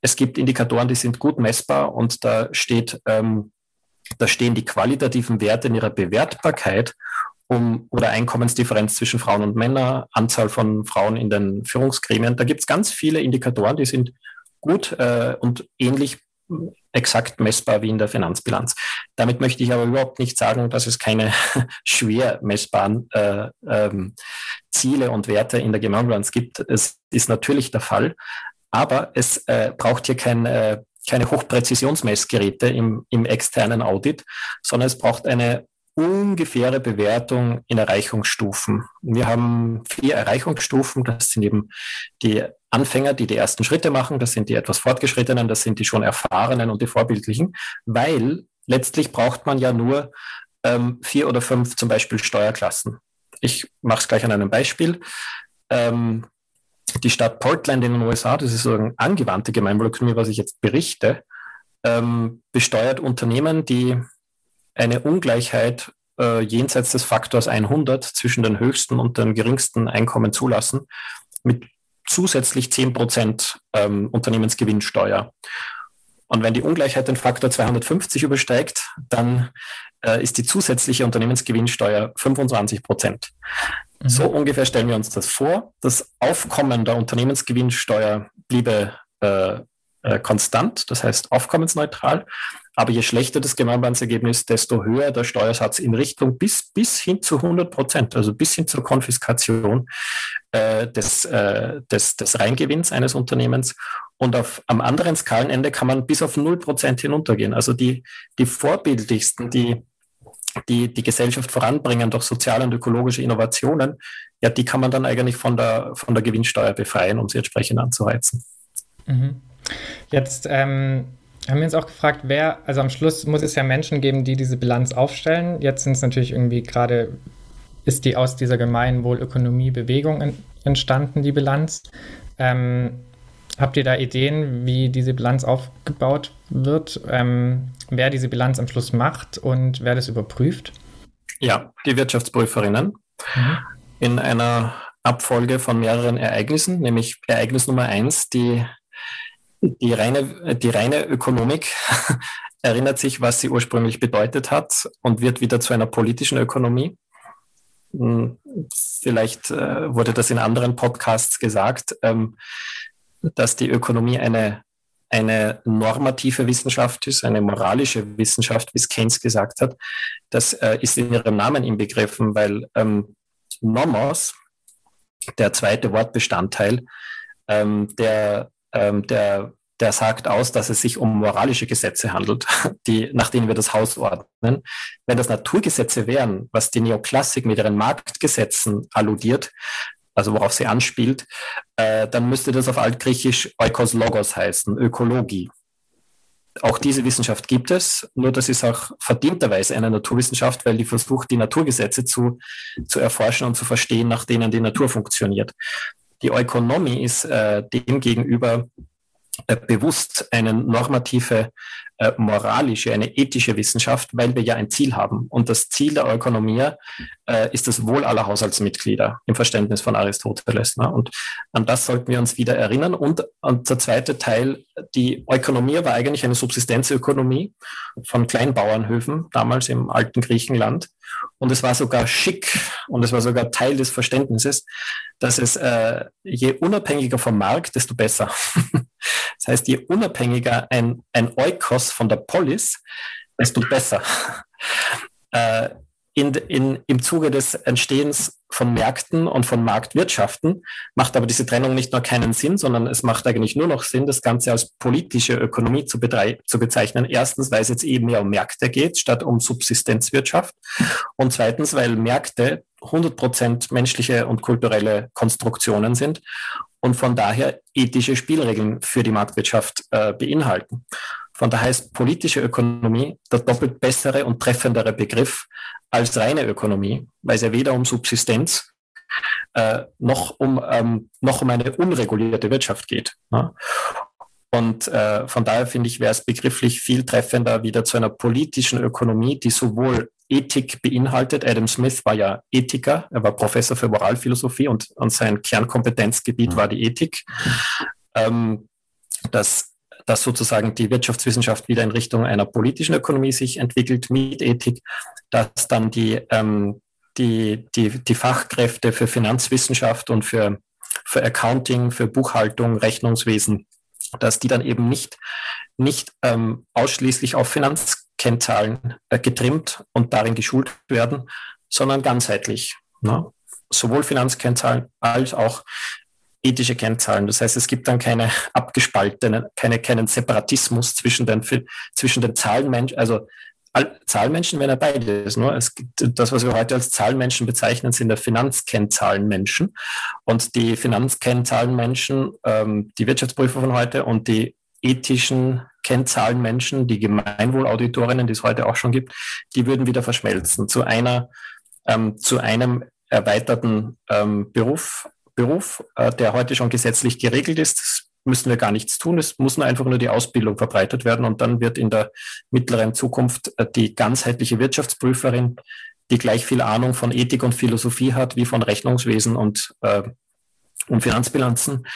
Speaker 1: Es gibt Indikatoren, die sind gut messbar und da steht, ähm, da stehen die qualitativen Werte in ihrer Bewertbarkeit um, oder Einkommensdifferenz zwischen Frauen und Männern, Anzahl von Frauen in den Führungsgremien. Da gibt es ganz viele Indikatoren, die sind gut äh, und ähnlich exakt messbar wie in der Finanzbilanz. Damit möchte ich aber überhaupt nicht sagen, dass es keine schwer messbaren äh, ähm, Ziele und Werte in der Gemeinbilanz gibt. Es ist natürlich der Fall, aber es äh, braucht hier kein, äh, keine Hochpräzisionsmessgeräte im, im externen Audit, sondern es braucht eine ungefähre Bewertung in Erreichungsstufen. Wir haben vier Erreichungsstufen. Das sind eben die Anfänger, die die ersten Schritte machen. Das sind die etwas fortgeschrittenen, das sind die schon erfahrenen und die vorbildlichen, weil letztlich braucht man ja nur ähm, vier oder fünf zum Beispiel Steuerklassen. Ich mache es gleich an einem Beispiel. Ähm, die Stadt Portland in den USA, das ist so eine angewandte Gemeinwohlökonomie, was ich jetzt berichte, ähm, besteuert Unternehmen, die eine Ungleichheit äh, jenseits des Faktors 100 zwischen den höchsten und den geringsten Einkommen zulassen, mit zusätzlich 10 Prozent ähm, Unternehmensgewinnsteuer. Und wenn die Ungleichheit den Faktor 250 übersteigt, dann äh, ist die zusätzliche Unternehmensgewinnsteuer 25 Prozent. Mhm. So ungefähr stellen wir uns das vor. Das Aufkommen der Unternehmensgewinnsteuer bliebe äh, äh, konstant, das heißt aufkommensneutral. Aber je schlechter das Gemeinbahnsergebnis, desto höher der Steuersatz in Richtung bis, bis hin zu 100 Prozent, also bis hin zur Konfiskation äh, des, äh, des, des Reingewinns eines Unternehmens. Und auf, am anderen Skalenende kann man bis auf 0 Prozent hinuntergehen. Also die, die vorbildlichsten, die, die die Gesellschaft voranbringen durch soziale und ökologische Innovationen, ja, die kann man dann eigentlich von der, von der Gewinnsteuer befreien, um sie entsprechend anzuheizen.
Speaker 2: Mhm. Jetzt ähm, haben wir uns auch gefragt, wer, also am Schluss muss es ja Menschen geben, die diese Bilanz aufstellen. Jetzt sind es natürlich irgendwie gerade, ist die aus dieser Gemeinwohlökonomie-Bewegung entstanden, die Bilanz. Ähm, habt ihr da Ideen, wie diese Bilanz aufgebaut wird, ähm, wer diese Bilanz am Schluss macht und wer das überprüft?
Speaker 1: Ja, die Wirtschaftsprüferinnen mhm. in einer Abfolge von mehreren Ereignissen, nämlich Ereignis Nummer eins, die die reine, die reine Ökonomik erinnert sich, was sie ursprünglich bedeutet hat und wird wieder zu einer politischen Ökonomie. Hm, vielleicht äh, wurde das in anderen Podcasts gesagt, ähm, dass die Ökonomie eine, eine normative Wissenschaft ist, eine moralische Wissenschaft, wie es Keynes gesagt hat. Das äh, ist in ihrem Namen inbegriffen, weil ähm, Nomos, der zweite Wortbestandteil, ähm, der ähm, der, der sagt aus, dass es sich um moralische Gesetze handelt, die, nach denen wir das Haus ordnen. Wenn das Naturgesetze wären, was die Neoklassik mit ihren Marktgesetzen alludiert, also worauf sie anspielt, äh, dann müsste das auf Altgriechisch Oikos Logos heißen, Ökologie. Auch diese Wissenschaft gibt es, nur das ist auch verdienterweise eine Naturwissenschaft, weil die versucht, die Naturgesetze zu, zu erforschen und zu verstehen, nach denen die Natur funktioniert. Die Ökonomie ist äh, demgegenüber äh, bewusst eine normative, äh, moralische, eine ethische Wissenschaft, weil wir ja ein Ziel haben. Und das Ziel der Ökonomie äh, ist das Wohl aller Haushaltsmitglieder im Verständnis von Aristoteles. Ne? Und an das sollten wir uns wieder erinnern. Und, und der zweite Teil, die Ökonomie war eigentlich eine Subsistenzökonomie von Kleinbauernhöfen, damals im alten Griechenland. Und es war sogar schick und es war sogar Teil des Verständnisses, dass es äh, je unabhängiger vom Markt, desto besser. das heißt, je unabhängiger ein, ein Eukos von der Polis, desto besser. äh, in, in, im Zuge des Entstehens von Märkten und von Marktwirtschaften macht aber diese Trennung nicht nur keinen Sinn, sondern es macht eigentlich nur noch Sinn, das Ganze als politische Ökonomie zu, zu bezeichnen. Erstens, weil es jetzt eben mehr um Märkte geht, statt um Subsistenzwirtschaft. Und zweitens, weil Märkte 100 Prozent menschliche und kulturelle Konstruktionen sind und von daher ethische Spielregeln für die Marktwirtschaft äh, beinhalten. Von daher ist politische Ökonomie der doppelt bessere und treffendere Begriff als reine Ökonomie, weil es ja weder um Subsistenz äh, noch, um, ähm, noch um eine unregulierte Wirtschaft geht. Ne? Und äh, von daher finde ich, wäre es begrifflich viel treffender wieder zu einer politischen Ökonomie, die sowohl Ethik beinhaltet. Adam Smith war ja Ethiker, er war Professor für Moralphilosophie und, und sein Kernkompetenzgebiet war die Ethik. Ähm, dass dass sozusagen die Wirtschaftswissenschaft wieder in Richtung einer politischen Ökonomie sich entwickelt mit Ethik, dass dann die, ähm, die, die, die Fachkräfte für Finanzwissenschaft und für, für Accounting, für Buchhaltung, Rechnungswesen, dass die dann eben nicht, nicht ähm, ausschließlich auf Finanzkennzahlen äh, getrimmt und darin geschult werden, sondern ganzheitlich. Ne? Sowohl Finanzkennzahlen als auch ethische Kennzahlen. Das heißt, es gibt dann keine abgespaltenen, keine, keinen Separatismus zwischen den, zwischen den Zahlenmenschen, also Zahlmenschen wenn er beides. Nur es gibt das, was wir heute als Zahlenmenschen bezeichnen, sind der Finanzkennzahlenmenschen. Und die Finanzkennzahlenmenschen, ähm, die Wirtschaftsprüfer von heute und die ethischen Kennzahlenmenschen, die Gemeinwohlauditorinnen, die es heute auch schon gibt, die würden wieder verschmelzen zu einer, ähm, zu einem erweiterten ähm, Beruf, Beruf, äh, der heute schon gesetzlich geregelt ist. Müssen wir gar nichts tun. Es muss nur einfach nur die Ausbildung verbreitet werden und dann wird in der mittleren Zukunft äh, die ganzheitliche Wirtschaftsprüferin, die gleich viel Ahnung von Ethik und Philosophie hat, wie von Rechnungswesen und, äh, und Finanzbilanzen,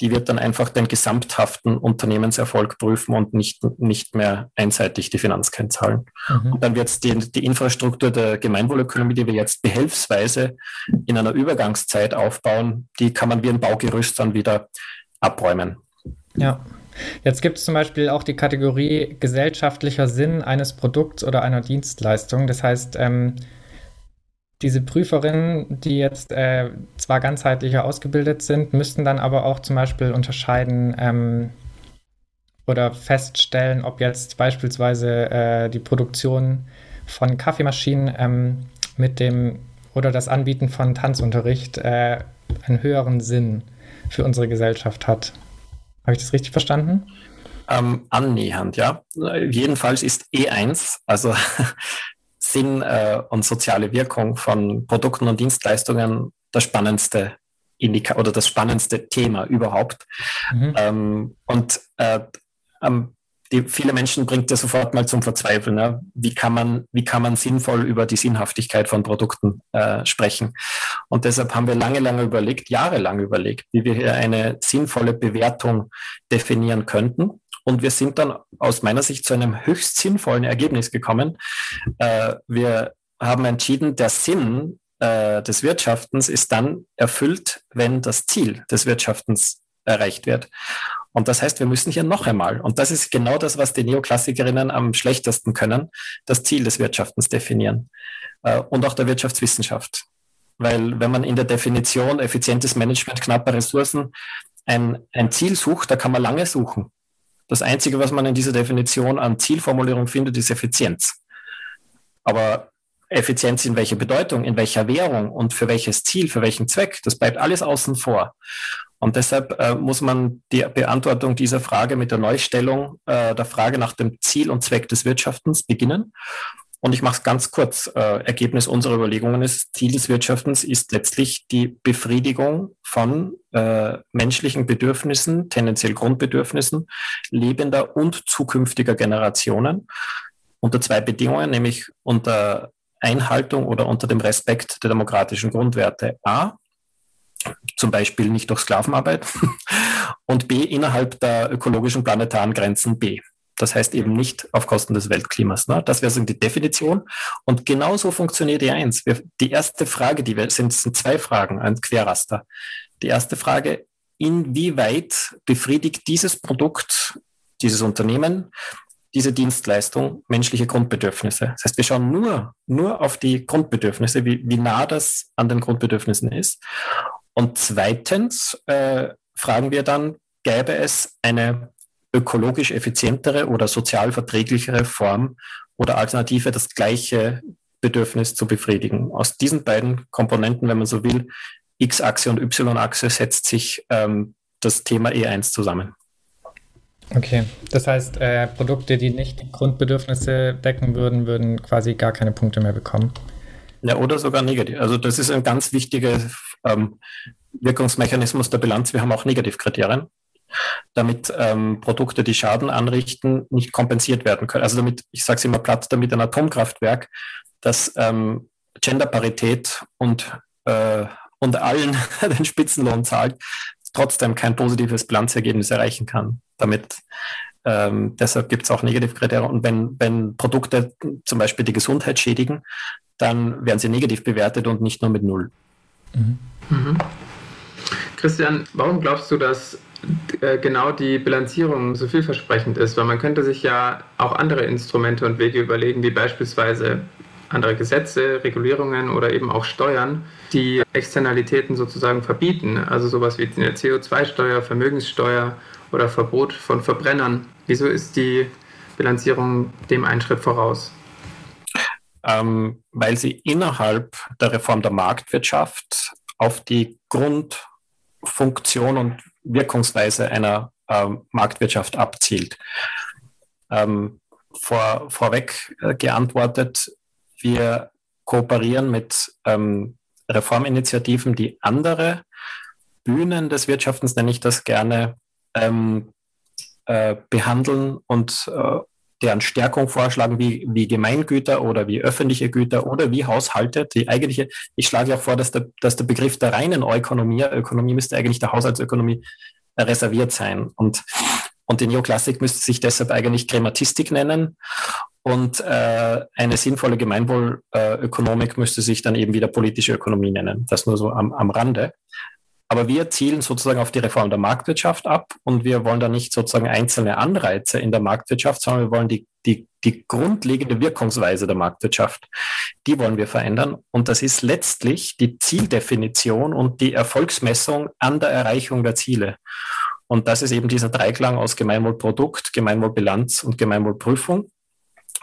Speaker 1: die wird dann einfach den gesamthaften Unternehmenserfolg prüfen und nicht, nicht mehr einseitig die Finanzkennzahlen. Mhm. Und dann wird es die, die Infrastruktur der Gemeinwohlökonomie, die wir jetzt behelfsweise in einer Übergangszeit aufbauen, die kann man wie ein Baugerüst dann wieder abräumen.
Speaker 2: Ja. Jetzt gibt es zum Beispiel auch die Kategorie gesellschaftlicher Sinn eines Produkts oder einer Dienstleistung. Das heißt, ähm, diese Prüferinnen, die jetzt äh, zwar ganzheitlicher ausgebildet sind, müssten dann aber auch zum Beispiel unterscheiden ähm, oder feststellen, ob jetzt beispielsweise äh, die Produktion von Kaffeemaschinen ähm, mit dem oder das Anbieten von Tanzunterricht äh, einen höheren Sinn für unsere Gesellschaft hat. Habe ich das richtig verstanden?
Speaker 1: Ähm, annähernd, ja. Jedenfalls ist E1, also Sinn äh, und soziale Wirkung von Produkten und Dienstleistungen das spannendste Indika oder das spannendste Thema überhaupt. Mhm. Ähm, und äh, ähm, die, viele Menschen bringt ja sofort mal zum Verzweifeln. Ne? Wie, kann man, wie kann man sinnvoll über die Sinnhaftigkeit von Produkten äh, sprechen? Und deshalb haben wir lange, lange überlegt, jahrelang überlegt, wie wir hier eine sinnvolle Bewertung definieren könnten. Und wir sind dann aus meiner Sicht zu einem höchst sinnvollen Ergebnis gekommen. Äh, wir haben entschieden, der Sinn äh, des Wirtschaftens ist dann erfüllt, wenn das Ziel des Wirtschaftens erreicht wird. Und das heißt, wir müssen hier noch einmal, und das ist genau das, was die Neoklassikerinnen am schlechtesten können, das Ziel des Wirtschaftens definieren äh, und auch der Wirtschaftswissenschaft. Weil wenn man in der Definition effizientes Management, knappe Ressourcen ein, ein Ziel sucht, da kann man lange suchen. Das Einzige, was man in dieser Definition an Zielformulierung findet, ist Effizienz. Aber Effizienz in welcher Bedeutung, in welcher Währung und für welches Ziel, für welchen Zweck, das bleibt alles außen vor. Und deshalb äh, muss man die Beantwortung dieser Frage mit der Neustellung äh, der Frage nach dem Ziel und Zweck des Wirtschaftens beginnen. Und ich mache es ganz kurz. Äh, Ergebnis unserer Überlegungen ist, Ziel des Wirtschaftens ist letztlich die Befriedigung von äh, menschlichen Bedürfnissen, tendenziell Grundbedürfnissen lebender und zukünftiger Generationen unter zwei Bedingungen, nämlich unter Einhaltung oder unter dem Respekt der demokratischen Grundwerte. A, zum Beispiel nicht durch Sklavenarbeit und B, innerhalb der ökologischen planetaren Grenzen B. Das heißt eben nicht auf Kosten des Weltklimas. Ne? Das wäre so die Definition. Und genauso funktioniert die eins. Wir, die erste Frage, die wir, sind, sind zwei Fragen, ein Querraster. Die erste Frage, inwieweit befriedigt dieses Produkt, dieses Unternehmen diese Dienstleistung menschliche Grundbedürfnisse. Das heißt, wir schauen nur, nur auf die Grundbedürfnisse, wie, wie nah das an den Grundbedürfnissen ist. Und zweitens äh, fragen wir dann, gäbe es eine ökologisch effizientere oder sozial verträglichere Form oder Alternative, das gleiche Bedürfnis zu befriedigen. Aus diesen beiden Komponenten, wenn man so will, X-Achse und Y-Achse, setzt sich ähm, das Thema E1 zusammen.
Speaker 2: Okay, das heißt, äh, Produkte, die nicht die Grundbedürfnisse decken würden, würden quasi gar keine Punkte mehr bekommen.
Speaker 1: Ja, oder sogar negativ. Also das ist ein ganz wichtiger ähm, Wirkungsmechanismus der Bilanz. Wir haben auch Negativkriterien, damit ähm, Produkte, die Schaden anrichten, nicht kompensiert werden können. Also damit, ich sage es immer platt, damit ein Atomkraftwerk, das ähm, Genderparität und, äh, und allen den Spitzenlohn zahlt, trotzdem kein positives Bilanzergebnis erreichen kann. Damit ähm, deshalb gibt es auch Negativkriterien. Und wenn, wenn Produkte zum Beispiel die Gesundheit schädigen, dann werden sie negativ bewertet und nicht nur mit Null.
Speaker 3: Mhm. Mhm. Christian, warum glaubst du, dass genau die Bilanzierung so vielversprechend ist? Weil man könnte sich ja auch andere Instrumente und Wege überlegen, wie beispielsweise andere Gesetze, Regulierungen oder eben auch Steuern, die Externalitäten sozusagen verbieten. Also sowas wie eine CO2-Steuer, Vermögenssteuer oder Verbot von Verbrennern. Wieso ist die Bilanzierung dem einen Schritt voraus?
Speaker 1: Ähm, weil sie innerhalb der Reform der Marktwirtschaft auf die Grundfunktion und Wirkungsweise einer ähm, Marktwirtschaft abzielt. Ähm, vor, vorweg äh, geantwortet, wir kooperieren mit ähm, Reforminitiativen, die andere Bühnen des Wirtschaftens, nenne ich das gerne, ähm, äh, behandeln und äh, deren Stärkung vorschlagen, wie, wie Gemeingüter oder wie öffentliche Güter oder wie Haushalte. Die eigentliche, ich schlage auch vor, dass der, dass der Begriff der reinen Ökonomie, Ökonomie müsste eigentlich der Haushaltsökonomie reserviert sein. Und, und die Neoklassik müsste sich deshalb eigentlich Grammatistik nennen. Und äh, eine sinnvolle Gemeinwohlökonomik müsste sich dann eben wieder politische Ökonomie nennen. Das nur so am, am Rande. Aber wir zielen sozusagen auf die Reform der Marktwirtschaft ab und wir wollen da nicht sozusagen einzelne Anreize in der Marktwirtschaft, sondern wir wollen die, die, die grundlegende Wirkungsweise der Marktwirtschaft, die wollen wir verändern. Und das ist letztlich die Zieldefinition und die Erfolgsmessung an der Erreichung der Ziele. Und das ist eben dieser Dreiklang aus Gemeinwohlprodukt, Gemeinwohlbilanz und Gemeinwohlprüfung.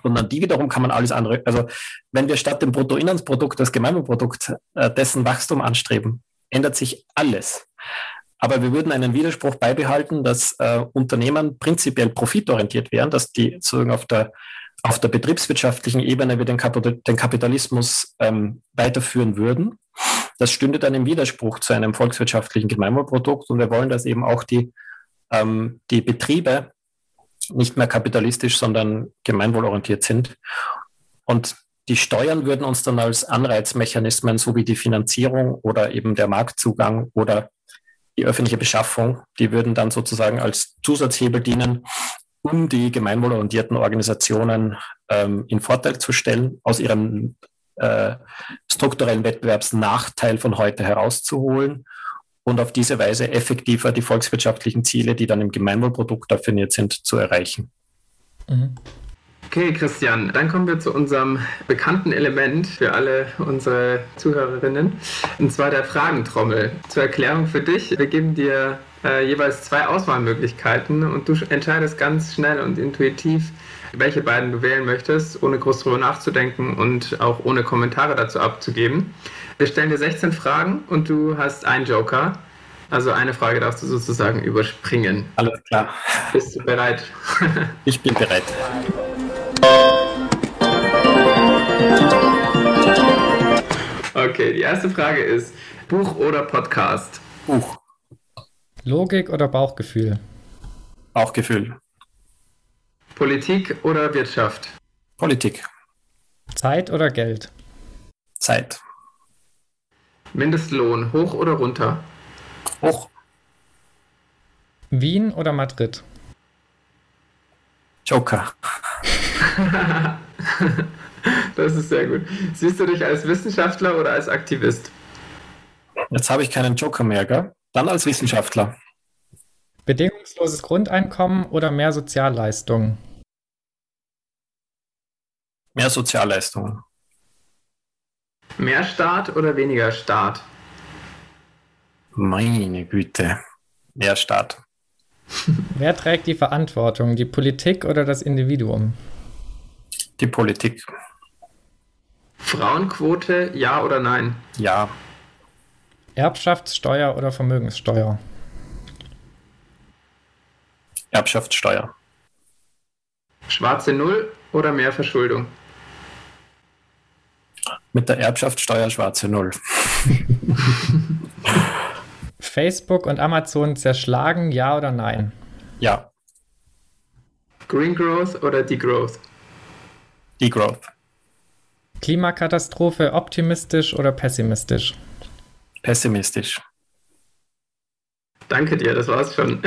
Speaker 1: Und an die wiederum kann man alles andere, also wenn wir statt dem Bruttoinlandsprodukt das Gemeinwohlprodukt äh, dessen Wachstum anstreben, ändert sich alles. Aber wir würden einen Widerspruch beibehalten, dass äh, Unternehmen prinzipiell profitorientiert wären, dass die sozusagen auf der, auf der betriebswirtschaftlichen Ebene wir den, den Kapitalismus ähm, weiterführen würden. Das stünde dann im Widerspruch zu einem volkswirtschaftlichen Gemeinwohlprodukt und wir wollen, dass eben auch die, ähm, die Betriebe nicht mehr kapitalistisch, sondern gemeinwohlorientiert sind. Und die Steuern würden uns dann als Anreizmechanismen sowie die Finanzierung oder eben der Marktzugang oder die öffentliche Beschaffung, die würden dann sozusagen als Zusatzhebel dienen, um die gemeinwohlorientierten Organisationen ähm, in Vorteil zu stellen, aus ihrem äh, strukturellen Wettbewerbsnachteil von heute herauszuholen und auf diese Weise effektiver die volkswirtschaftlichen Ziele, die dann im Gemeinwohlprodukt definiert sind, zu erreichen.
Speaker 3: Mhm. Okay, Christian, dann kommen wir zu unserem bekannten Element für alle unsere Zuhörerinnen, und zwar der Fragentrommel. Zur Erklärung für dich, wir geben dir äh, jeweils zwei Auswahlmöglichkeiten und du entscheidest ganz schnell und intuitiv, welche beiden du wählen möchtest, ohne groß drüber nachzudenken und auch ohne Kommentare dazu abzugeben. Wir stellen dir 16 Fragen und du hast einen Joker. Also eine Frage darfst du sozusagen überspringen.
Speaker 1: Alles klar.
Speaker 3: Bist du bereit?
Speaker 1: ich bin bereit.
Speaker 3: Okay, die erste Frage ist: Buch oder Podcast?
Speaker 1: Buch.
Speaker 2: Logik oder Bauchgefühl?
Speaker 1: Bauchgefühl.
Speaker 3: Politik oder Wirtschaft?
Speaker 1: Politik.
Speaker 2: Zeit oder Geld?
Speaker 1: Zeit.
Speaker 3: Mindestlohn hoch oder runter?
Speaker 1: Hoch.
Speaker 2: Wien oder Madrid?
Speaker 1: Joker.
Speaker 3: das ist sehr gut. Siehst du dich als Wissenschaftler oder als Aktivist?
Speaker 1: Jetzt habe ich keinen Joker mehr, gell? Dann als Wissenschaftler.
Speaker 2: Bedingungsloses Grundeinkommen oder mehr Sozialleistungen?
Speaker 1: Mehr Sozialleistungen.
Speaker 3: Mehr Staat oder weniger Staat?
Speaker 1: Meine Güte. Mehr Staat.
Speaker 2: Wer trägt die Verantwortung, die Politik oder das Individuum?
Speaker 1: Die Politik.
Speaker 3: Frauenquote, ja oder nein?
Speaker 1: Ja.
Speaker 2: Erbschaftssteuer oder Vermögenssteuer?
Speaker 1: Erbschaftssteuer.
Speaker 3: Schwarze Null oder mehr Verschuldung?
Speaker 1: Mit der Erbschaftssteuer schwarze Null.
Speaker 2: Facebook und Amazon zerschlagen, ja oder nein?
Speaker 1: Ja.
Speaker 3: Green Growth oder Degrowth?
Speaker 1: Degrowth.
Speaker 2: Klimakatastrophe optimistisch oder pessimistisch?
Speaker 1: Pessimistisch.
Speaker 3: Danke dir, das war's schon.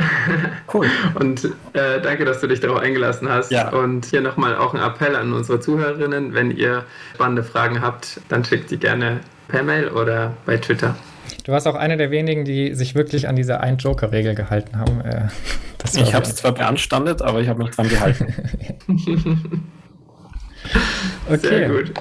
Speaker 1: Cool.
Speaker 3: Und äh, danke, dass du dich darauf eingelassen hast.
Speaker 1: Ja.
Speaker 3: Und hier nochmal auch ein Appell an unsere Zuhörerinnen. Wenn ihr spannende Fragen habt, dann schickt die gerne per Mail oder bei Twitter.
Speaker 2: Du warst auch einer der wenigen, die sich wirklich an diese Ein-Joker-Regel gehalten haben. Äh,
Speaker 1: ich habe es zwar beanstandet, aber ich habe mich dran gehalten.
Speaker 2: okay.
Speaker 3: Sehr gut.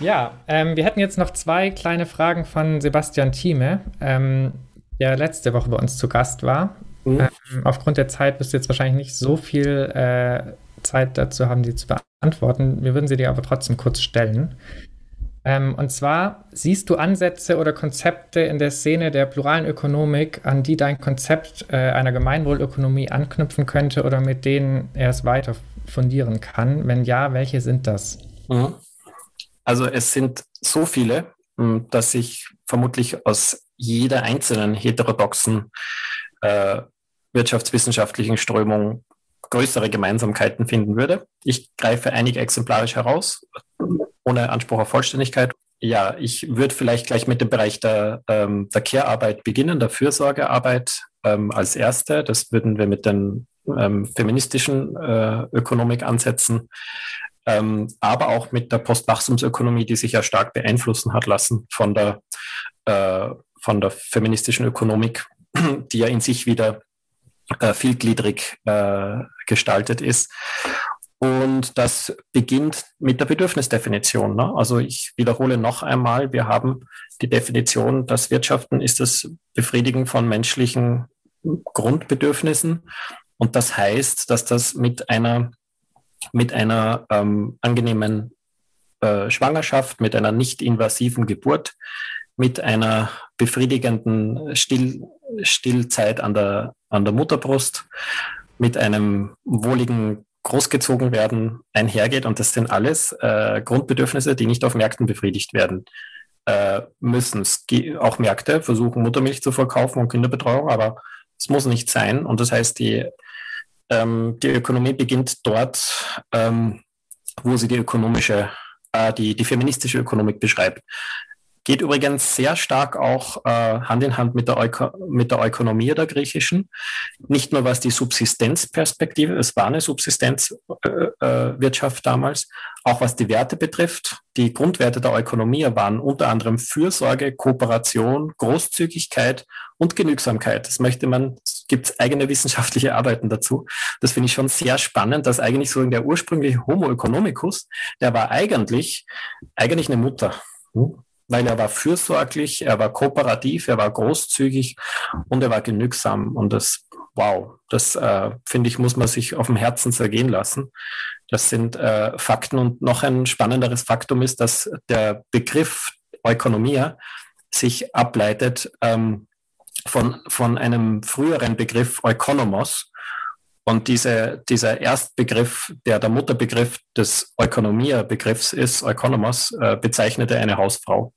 Speaker 2: Ja, ähm, wir hätten jetzt noch zwei kleine Fragen von Sebastian Thieme, ähm, der letzte Woche bei uns zu Gast war. Mhm. Ähm, aufgrund der Zeit wirst du jetzt wahrscheinlich nicht so viel äh, Zeit dazu haben, die zu beantworten. Wir würden sie dir aber trotzdem kurz stellen. Ähm, und zwar siehst du Ansätze oder Konzepte in der Szene der pluralen Ökonomik, an die dein Konzept äh, einer Gemeinwohlökonomie anknüpfen könnte oder mit denen er es weiter fundieren kann? Wenn ja, welche sind das?
Speaker 1: Mhm. Also es sind so viele, hm, dass ich vermutlich aus jeder einzelnen heterodoxen äh, wirtschaftswissenschaftlichen Strömung größere Gemeinsamkeiten finden würde. Ich greife einige exemplarisch heraus ohne Anspruch auf Vollständigkeit. Ja, ich würde vielleicht gleich mit dem Bereich der, ähm, der Care-Arbeit beginnen, der Fürsorgearbeit ähm, als erste. Das würden wir mit den ähm, feministischen äh, Ökonomik ansetzen, ähm, aber auch mit der Postwachstumsökonomie, die sich ja stark beeinflussen hat lassen von der, äh, von der feministischen Ökonomik, die ja in sich wieder äh, vielgliedrig äh, gestaltet ist. Und das beginnt mit der Bedürfnisdefinition. Ne? Also ich wiederhole noch einmal, wir haben die Definition, dass Wirtschaften ist das Befriedigen von menschlichen Grundbedürfnissen. Und das heißt, dass das mit einer, mit einer ähm, angenehmen äh, Schwangerschaft, mit einer nicht invasiven Geburt, mit einer befriedigenden Still, Stillzeit an der, an der Mutterbrust, mit einem wohligen großgezogen werden, einhergeht. Und das sind alles äh, Grundbedürfnisse, die nicht auf Märkten befriedigt werden äh, müssen. Es auch Märkte versuchen, Muttermilch zu verkaufen und Kinderbetreuung, aber es muss nicht sein. Und das heißt, die, ähm, die Ökonomie beginnt dort, ähm, wo sie die ökonomische, äh, die, die feministische Ökonomik beschreibt. Geht übrigens sehr stark auch äh, Hand in Hand mit der, Öko mit der Ökonomie der griechischen. Nicht nur was die Subsistenzperspektive, es war eine Subsistenzwirtschaft äh, äh damals, auch was die Werte betrifft. Die Grundwerte der Ökonomie waren unter anderem Fürsorge, Kooperation, Großzügigkeit und Genügsamkeit. Das möchte man, gibt es eigene wissenschaftliche Arbeiten dazu. Das finde ich schon sehr spannend, dass eigentlich so der ursprüngliche Homo economicus, der war eigentlich, eigentlich eine Mutter. Hm? Weil er war fürsorglich, er war kooperativ, er war großzügig und er war genügsam. Und das wow, das äh, finde ich, muss man sich auf dem Herzen zergehen lassen. Das sind äh, Fakten und noch ein spannenderes Faktum ist, dass der Begriff Ökonomia sich ableitet ähm, von, von einem früheren Begriff Ökonomos. Und diese, dieser Erstbegriff, der der Mutterbegriff des Ökonomia-Begriffs ist, Ökonomos, äh, bezeichnete eine Hausfrau.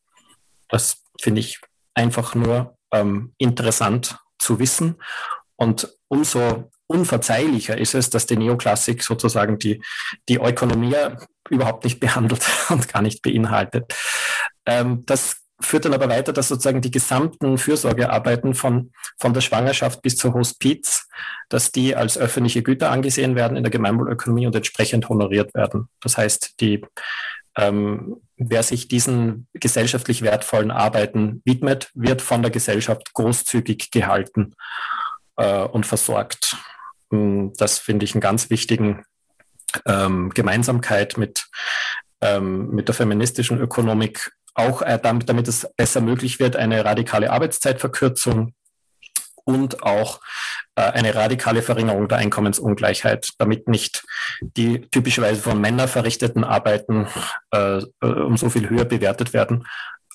Speaker 1: Das finde ich einfach nur ähm, interessant zu wissen. Und umso unverzeihlicher ist es, dass die Neoklassik sozusagen die, die Ökonomia überhaupt nicht behandelt und gar nicht beinhaltet. Ähm, das führt dann aber weiter, dass sozusagen die gesamten Fürsorgearbeiten von, von der Schwangerschaft bis zur Hospiz, dass die als öffentliche Güter angesehen werden in der Gemeinwohlökonomie und entsprechend honoriert werden. Das heißt, die, ähm, wer sich diesen gesellschaftlich wertvollen Arbeiten widmet, wird von der Gesellschaft großzügig gehalten äh, und versorgt. Hm, das finde ich einen ganz wichtigen ähm, Gemeinsamkeit mit, ähm, mit der feministischen Ökonomik. Auch äh, damit, damit es besser möglich wird, eine radikale Arbeitszeitverkürzung und auch äh, eine radikale Verringerung der Einkommensungleichheit, damit nicht die typischerweise von Männern verrichteten Arbeiten äh, äh um so viel höher bewertet werden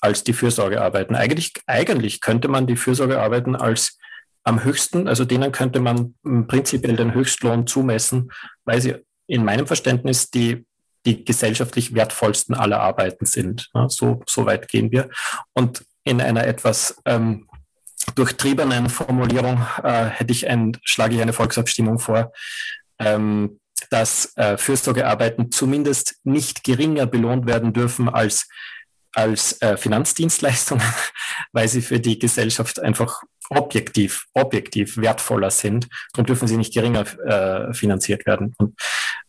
Speaker 1: als die Fürsorgearbeiten. Eigentlich, eigentlich könnte man die Fürsorgearbeiten als am höchsten, also denen könnte man prinzipiell den Höchstlohn zumessen, weil sie in meinem Verständnis die, die gesellschaftlich wertvollsten aller Arbeiten sind. So, so weit gehen wir. Und in einer etwas ähm, durchtriebenen Formulierung äh, hätte ich ein, schlage ich eine Volksabstimmung vor, ähm, dass äh, Fürsorgearbeiten zumindest nicht geringer belohnt werden dürfen als als äh, Finanzdienstleistungen, weil sie für die Gesellschaft einfach objektiv, objektiv wertvoller sind. Darum dürfen sie nicht geringer äh, finanziert werden. Und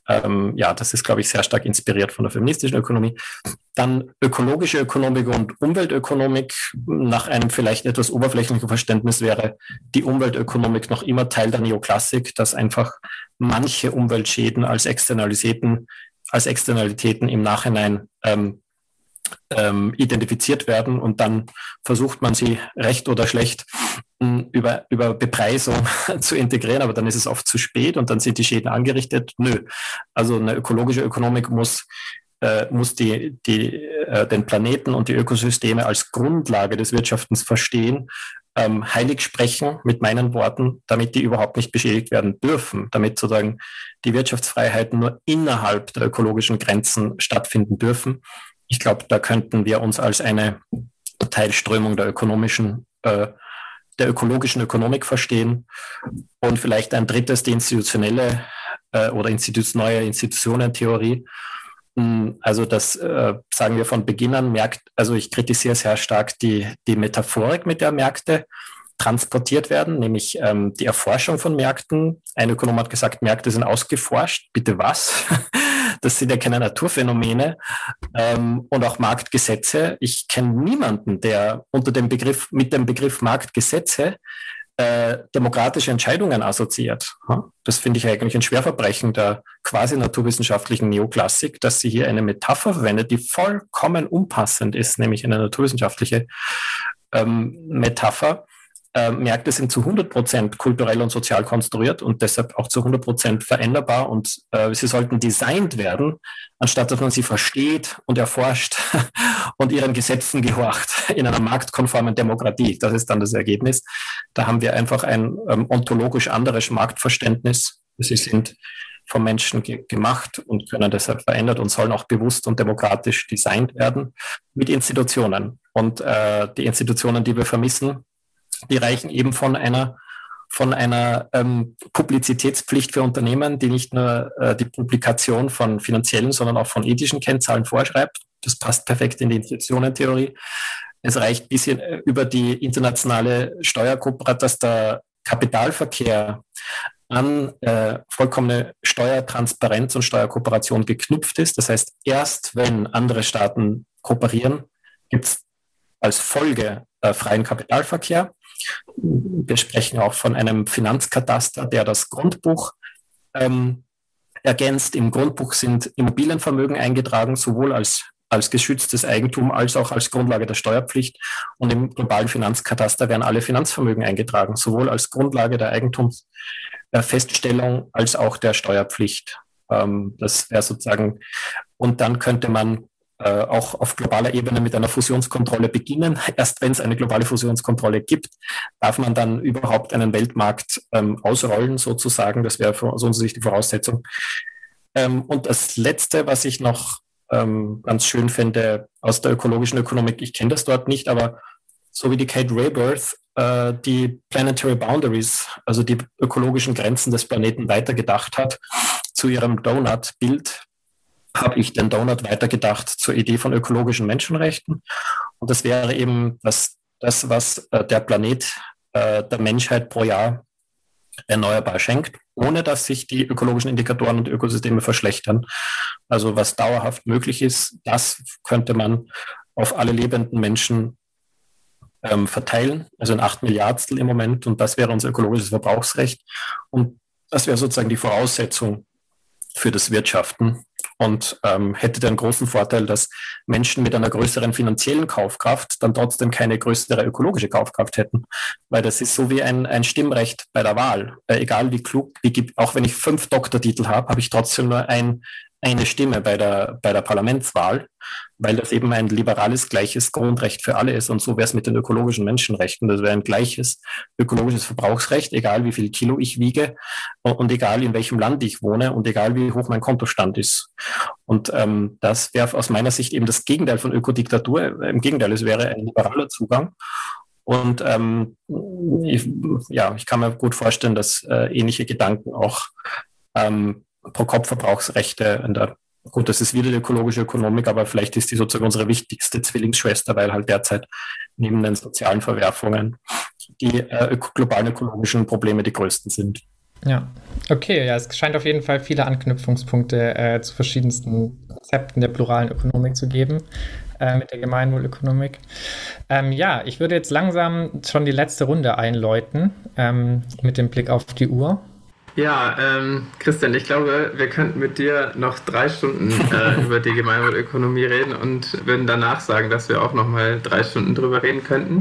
Speaker 1: ähm, ja, das ist, glaube ich, sehr stark inspiriert von der feministischen Ökonomie. Dann ökologische Ökonomik und Umweltökonomik. Nach einem vielleicht etwas oberflächlichen Verständnis wäre die Umweltökonomik noch immer Teil der Neoklassik, dass einfach manche Umweltschäden als Externalitäten, als Externalitäten im Nachhinein ähm, ähm, identifiziert werden und dann versucht man sie recht oder schlecht hm, über, über Bepreisung zu integrieren, aber dann ist es oft zu spät und dann sind die Schäden angerichtet. Nö. Also eine ökologische Ökonomik muss, äh, muss die, die, äh, den Planeten und die Ökosysteme als Grundlage des Wirtschaftens verstehen, ähm, heilig sprechen mit meinen Worten, damit die überhaupt nicht beschädigt werden dürfen, damit sozusagen die Wirtschaftsfreiheiten nur innerhalb der ökologischen Grenzen stattfinden dürfen ich glaube, da könnten wir uns als eine Teilströmung der ökonomischen, äh, der ökologischen Ökonomik verstehen. Und vielleicht ein drittes, die institutionelle äh, oder Instituts, neue Institutionentheorie. Hm, also das äh, sagen wir von Beginn an, merkt, also ich kritisiere sehr stark die, die Metaphorik, mit der Märkte transportiert werden, nämlich ähm, die Erforschung von Märkten. Ein Ökonom hat gesagt, Märkte sind ausgeforscht. Bitte was? Das sind ja keine Naturphänomene ähm, und auch Marktgesetze. Ich kenne niemanden, der unter dem Begriff, mit dem Begriff Marktgesetze äh, demokratische Entscheidungen assoziiert. Das finde ich eigentlich ein Schwerverbrechen der quasi naturwissenschaftlichen Neoklassik, dass sie hier eine Metapher verwendet, die vollkommen unpassend ist, nämlich eine naturwissenschaftliche ähm, Metapher äh, Märkte sind zu 100 Prozent kulturell und sozial konstruiert und deshalb auch zu 100 Prozent veränderbar und äh, sie sollten designt werden, anstatt dass man sie versteht und erforscht und ihren Gesetzen gehorcht in einer marktkonformen Demokratie. Das ist dann das Ergebnis. Da haben wir einfach ein ähm, ontologisch anderes Marktverständnis. Sie sind vom Menschen ge gemacht und können deshalb verändert und sollen auch bewusst und demokratisch designt werden mit Institutionen. Und äh, die Institutionen, die wir vermissen, die reichen eben von einer von einer ähm, Publizitätspflicht für Unternehmen, die nicht nur äh, die Publikation von finanziellen, sondern auch von ethischen Kennzahlen vorschreibt. Das passt perfekt in die Institutionentheorie. Es reicht bis hin, äh, über die internationale Steuerkooperation, dass der Kapitalverkehr an äh, vollkommene Steuertransparenz und Steuerkooperation geknüpft ist. Das heißt, erst wenn andere Staaten kooperieren, gibt es als Folge äh, freien Kapitalverkehr. Wir sprechen auch von einem Finanzkataster, der das Grundbuch ähm, ergänzt. Im Grundbuch sind Immobilienvermögen eingetragen, sowohl als als geschütztes Eigentum als auch als Grundlage der Steuerpflicht. Und im globalen Finanzkataster werden alle Finanzvermögen eingetragen, sowohl als Grundlage der Eigentumsfeststellung als auch der Steuerpflicht. Ähm, das wäre sozusagen, und dann könnte man äh, auch auf globaler Ebene mit einer Fusionskontrolle beginnen. Erst wenn es eine globale Fusionskontrolle gibt, darf man dann überhaupt einen Weltmarkt ähm, ausrollen, sozusagen. Das wäre aus unserer Sicht die Voraussetzung. Ähm, und das Letzte, was ich noch ähm, ganz schön finde aus der ökologischen Ökonomik, ich kenne das dort nicht, aber so wie die Kate Rayworth äh, die Planetary Boundaries, also die ökologischen Grenzen des Planeten weitergedacht hat, zu ihrem Donut-Bild habe ich den Donut weitergedacht zur Idee von ökologischen Menschenrechten. Und das wäre eben das, das was äh, der Planet äh, der Menschheit pro Jahr erneuerbar schenkt, ohne dass sich die ökologischen Indikatoren und Ökosysteme verschlechtern. Also was dauerhaft möglich ist, das könnte man auf alle lebenden Menschen ähm, verteilen, also in acht Milliardstel im Moment. Und das wäre unser ökologisches Verbrauchsrecht. Und das wäre sozusagen die Voraussetzung für das Wirtschaften und ähm, hätte den großen Vorteil, dass Menschen mit einer größeren finanziellen Kaufkraft dann trotzdem keine größere ökologische Kaufkraft hätten. Weil das ist so wie ein, ein Stimmrecht bei der Wahl. Äh, egal wie klug, wie, auch wenn ich fünf Doktortitel habe, habe ich trotzdem nur ein eine Stimme bei der, bei der Parlamentswahl, weil das eben ein liberales, gleiches Grundrecht für alle ist. Und so wäre es mit den ökologischen Menschenrechten. Das wäre ein gleiches ökologisches Verbrauchsrecht, egal wie viel Kilo ich wiege und egal in welchem Land ich wohne und egal wie hoch mein Kontostand ist. Und ähm, das wäre aus meiner Sicht eben das Gegenteil von Ökodiktatur. Im Gegenteil, es wäre ein liberaler Zugang. Und ähm, ich, ja, ich kann mir gut vorstellen, dass äh, ähnliche Gedanken auch ähm, Pro-Kopf-Verbrauchsrechte der Gut, das ist wieder die ökologische Ökonomik, aber vielleicht ist die sozusagen unsere wichtigste Zwillingsschwester, weil halt derzeit neben den sozialen Verwerfungen die äh, globalen ökologischen Probleme die größten sind.
Speaker 2: Ja, okay, ja, es scheint auf jeden Fall viele Anknüpfungspunkte äh, zu verschiedensten Konzepten der pluralen Ökonomik zu geben, äh, mit der Gemeinwohlökonomik. Ähm, ja, ich würde jetzt langsam schon die letzte Runde einläuten, ähm, mit dem Blick auf die Uhr.
Speaker 3: Ja, ähm, Christian, ich glaube, wir könnten mit dir noch drei Stunden äh, über die Gemeinwohlökonomie reden und würden danach sagen, dass wir auch noch mal drei Stunden drüber reden könnten,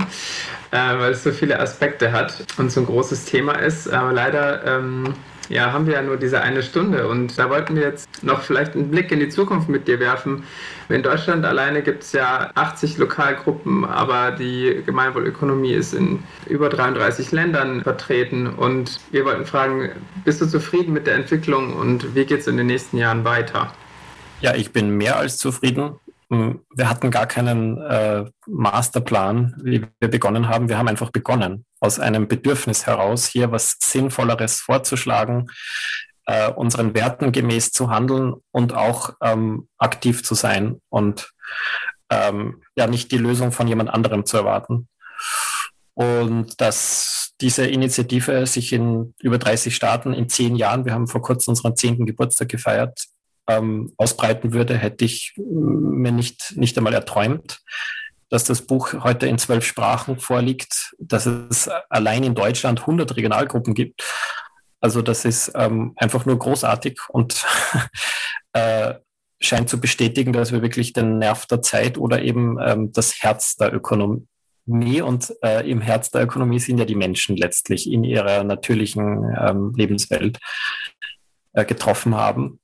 Speaker 3: äh, weil es so viele Aspekte hat und so ein großes Thema ist. Aber leider ähm, ja, haben wir ja nur diese eine Stunde und da wollten wir jetzt noch vielleicht einen Blick in die Zukunft mit dir werfen. In Deutschland alleine gibt es ja 80 Lokalgruppen, aber die Gemeinwohlökonomie ist in über 33 Ländern vertreten und wir wollten fragen, bist du zufrieden mit der Entwicklung und wie geht es in den nächsten Jahren weiter?
Speaker 1: Ja, ich bin mehr als zufrieden. Hm, wir hatten gar keinen äh, Masterplan, wie wir begonnen haben. Wir haben einfach begonnen, aus einem Bedürfnis heraus, hier was Sinnvolleres vorzuschlagen, äh, unseren Werten gemäß zu handeln und auch ähm, aktiv zu sein und ähm, ja nicht die Lösung von jemand anderem zu erwarten. Und dass diese Initiative sich in über 30 Staaten in zehn Jahren, wir haben vor kurzem unseren zehnten Geburtstag gefeiert, ähm, ausbreiten würde, hätte ich mir nicht, nicht einmal erträumt. Dass das Buch heute in zwölf Sprachen vorliegt, dass es allein in Deutschland 100 Regionalgruppen gibt. Also das ist ähm, einfach nur großartig und äh, scheint zu bestätigen, dass wir wirklich den Nerv der Zeit oder eben ähm, das Herz der Ökonomie und äh, im Herz der Ökonomie sind ja die Menschen letztlich in ihrer natürlichen ähm, Lebenswelt äh, getroffen haben.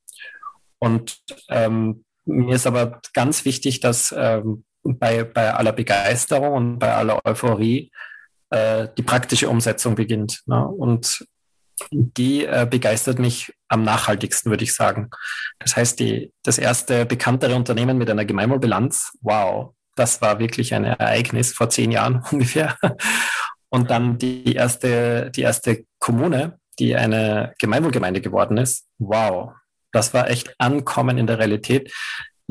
Speaker 1: Und ähm, mir ist aber ganz wichtig, dass ähm, bei, bei aller Begeisterung und bei aller Euphorie äh, die praktische Umsetzung beginnt. Ne? Und die äh, begeistert mich am nachhaltigsten, würde ich sagen. Das heißt, die, das erste bekanntere Unternehmen mit einer Gemeinwohlbilanz, wow, das war wirklich ein Ereignis vor zehn Jahren ungefähr. Und dann die erste, die erste Kommune, die eine Gemeinwohlgemeinde geworden ist, wow, das war echt Ankommen in der Realität.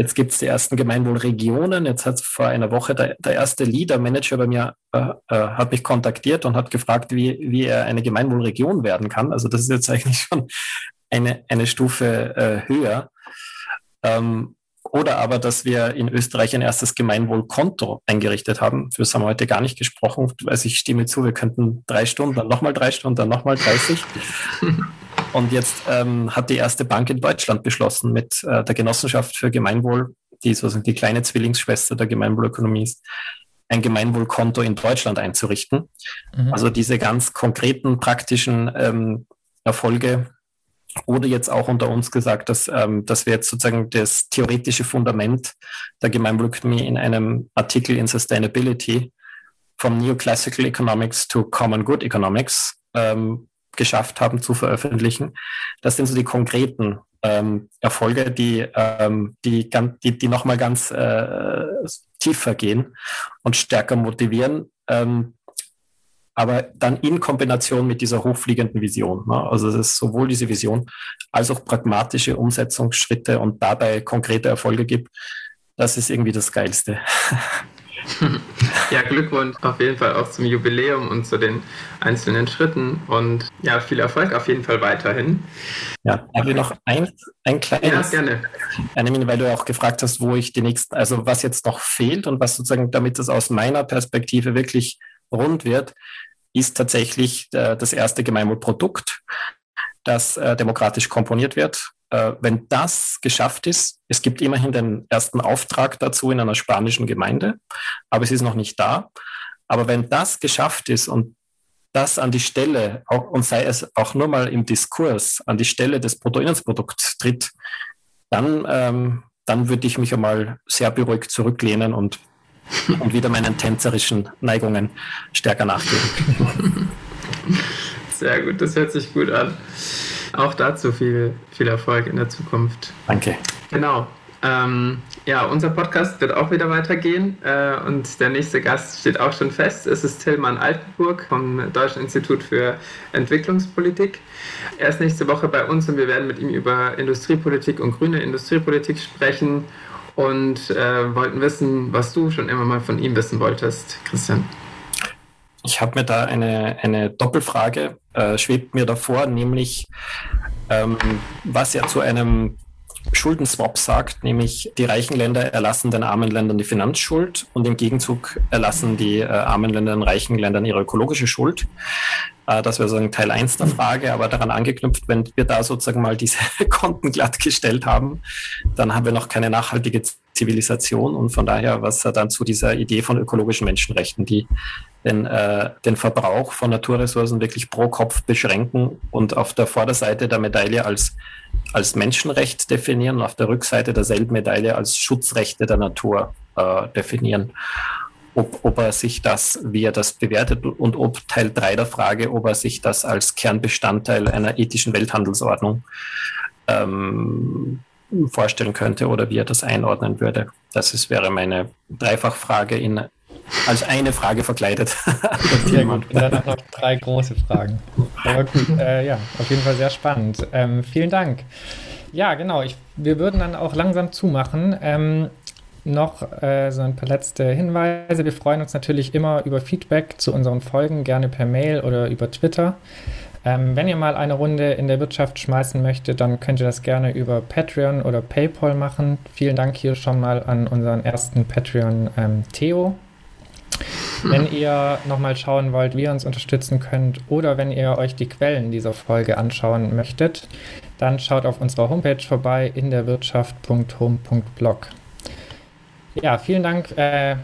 Speaker 1: Jetzt gibt es die ersten Gemeinwohlregionen. Jetzt hat vor einer Woche der, der erste Leader-Manager bei mir äh, äh, hat mich kontaktiert und hat gefragt, wie, wie er eine Gemeinwohlregion werden kann. Also das ist jetzt eigentlich schon eine, eine Stufe äh, höher. Ähm, oder aber, dass wir in Österreich ein erstes Gemeinwohlkonto eingerichtet haben. Das haben wir heute gar nicht gesprochen. Also ich stimme zu, wir könnten drei Stunden, dann nochmal drei Stunden, dann nochmal 30. Und jetzt ähm, hat die erste Bank in Deutschland beschlossen, mit äh, der Genossenschaft für Gemeinwohl die sozusagen die kleine Zwillingsschwester der Gemeinwohlökonomie ist, ein Gemeinwohlkonto in Deutschland einzurichten. Mhm. Also diese ganz konkreten praktischen ähm, Erfolge oder jetzt auch unter uns gesagt, dass, ähm, dass wir jetzt sozusagen das theoretische Fundament der Gemeinwohlökonomie in einem Artikel in Sustainability vom Neoclassical Economics to Common Good Economics ähm, geschafft haben zu veröffentlichen. Das sind so die konkreten ähm, Erfolge, die, ähm, die, die, die nochmal ganz äh, tiefer gehen und stärker motivieren. Ähm, aber dann in Kombination mit dieser hochfliegenden Vision. Ne? Also es ist sowohl diese Vision als auch pragmatische Umsetzungsschritte und dabei konkrete Erfolge gibt. Das ist irgendwie das Geilste.
Speaker 3: Ja, Glückwunsch auf jeden Fall auch zum Jubiläum und zu den einzelnen Schritten und ja, viel Erfolg auf jeden Fall weiterhin.
Speaker 1: Ja, habe ich noch ein, ein kleines.
Speaker 3: Ja, gerne.
Speaker 1: Eine, weil du auch gefragt hast, wo ich die nächsten, also was jetzt noch fehlt und was sozusagen, damit es aus meiner Perspektive wirklich rund wird, ist tatsächlich äh, das erste Gemeinwohlprodukt, das äh, demokratisch komponiert wird äh, wenn das geschafft ist, es gibt immerhin den ersten Auftrag dazu in einer spanischen Gemeinde, aber es ist noch nicht da. Aber wenn das geschafft ist und das an die Stelle, auch, und sei es auch nur mal im Diskurs, an die Stelle des Bruttoinlandsprodukts tritt, dann, ähm, dann würde ich mich einmal sehr beruhigt zurücklehnen und, und wieder meinen tänzerischen Neigungen stärker nachgehen.
Speaker 3: Sehr gut, das hört sich gut an. Auch dazu viel, viel Erfolg in der Zukunft.
Speaker 1: Danke.
Speaker 3: Genau. Ähm, ja, unser Podcast wird auch wieder weitergehen äh, und der nächste Gast steht auch schon fest. Es ist Tillmann Altenburg vom Deutschen Institut für Entwicklungspolitik. Er ist nächste Woche bei uns und wir werden mit ihm über Industriepolitik und grüne Industriepolitik sprechen und äh, wollten wissen, was du schon immer mal von ihm wissen wolltest, Christian.
Speaker 1: Ich habe mir da eine, eine Doppelfrage, äh, schwebt mir davor, nämlich ähm, was er zu einem Schuldenswap sagt, nämlich die reichen Länder erlassen den armen Ländern die Finanzschuld und im Gegenzug erlassen die äh, armen Länder den reichen Ländern ihre ökologische Schuld. Äh, das wäre sozusagen Teil 1 der Frage, aber daran angeknüpft, wenn wir da sozusagen mal diese Konten glattgestellt haben, dann haben wir noch keine nachhaltige Zivilisation und von daher, was er dann zu dieser Idee von ökologischen Menschenrechten, die den, äh, den Verbrauch von Naturressourcen wirklich pro Kopf beschränken und auf der Vorderseite der Medaille als, als Menschenrecht definieren und auf der Rückseite derselben Medaille als Schutzrechte der Natur äh, definieren. Ob, ob er sich das, wie er das bewertet und ob Teil 3 der Frage, ob er sich das als Kernbestandteil einer ethischen Welthandelsordnung ähm, vorstellen könnte oder wie er das einordnen würde. Das ist, wäre meine Dreifachfrage in, als eine Frage verkleidet.
Speaker 2: Sehr gut. Und dann noch drei große Fragen. Aber gut, äh, ja, auf jeden Fall sehr spannend. Ähm, vielen Dank. Ja, genau. Ich, wir würden dann auch langsam zumachen. Ähm, noch äh, so ein paar letzte Hinweise. Wir freuen uns natürlich immer über Feedback zu unseren Folgen, gerne per Mail oder über Twitter. Ähm, wenn ihr mal eine Runde in der Wirtschaft schmeißen möchtet, dann könnt ihr das gerne über Patreon oder PayPal machen. Vielen Dank hier schon mal an unseren ersten Patreon ähm, Theo. Wenn ihr nochmal schauen wollt, wie ihr uns unterstützen könnt oder wenn ihr euch die Quellen dieser Folge anschauen möchtet, dann schaut auf unserer Homepage vorbei in der Wirtschaft.home.blog. Ja, vielen Dank äh,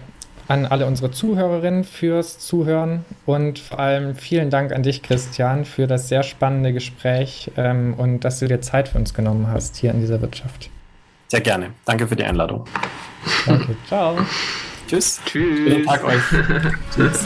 Speaker 2: an alle unsere Zuhörerinnen fürs Zuhören und vor allem vielen Dank an dich, Christian, für das sehr spannende Gespräch ähm, und dass du dir Zeit für uns genommen hast hier in dieser Wirtschaft.
Speaker 1: Sehr gerne. Danke für die Einladung.
Speaker 2: Danke. Ciao.
Speaker 1: Tschüss.
Speaker 3: Tschüss. Schönen
Speaker 1: Tag euch. Tschüss.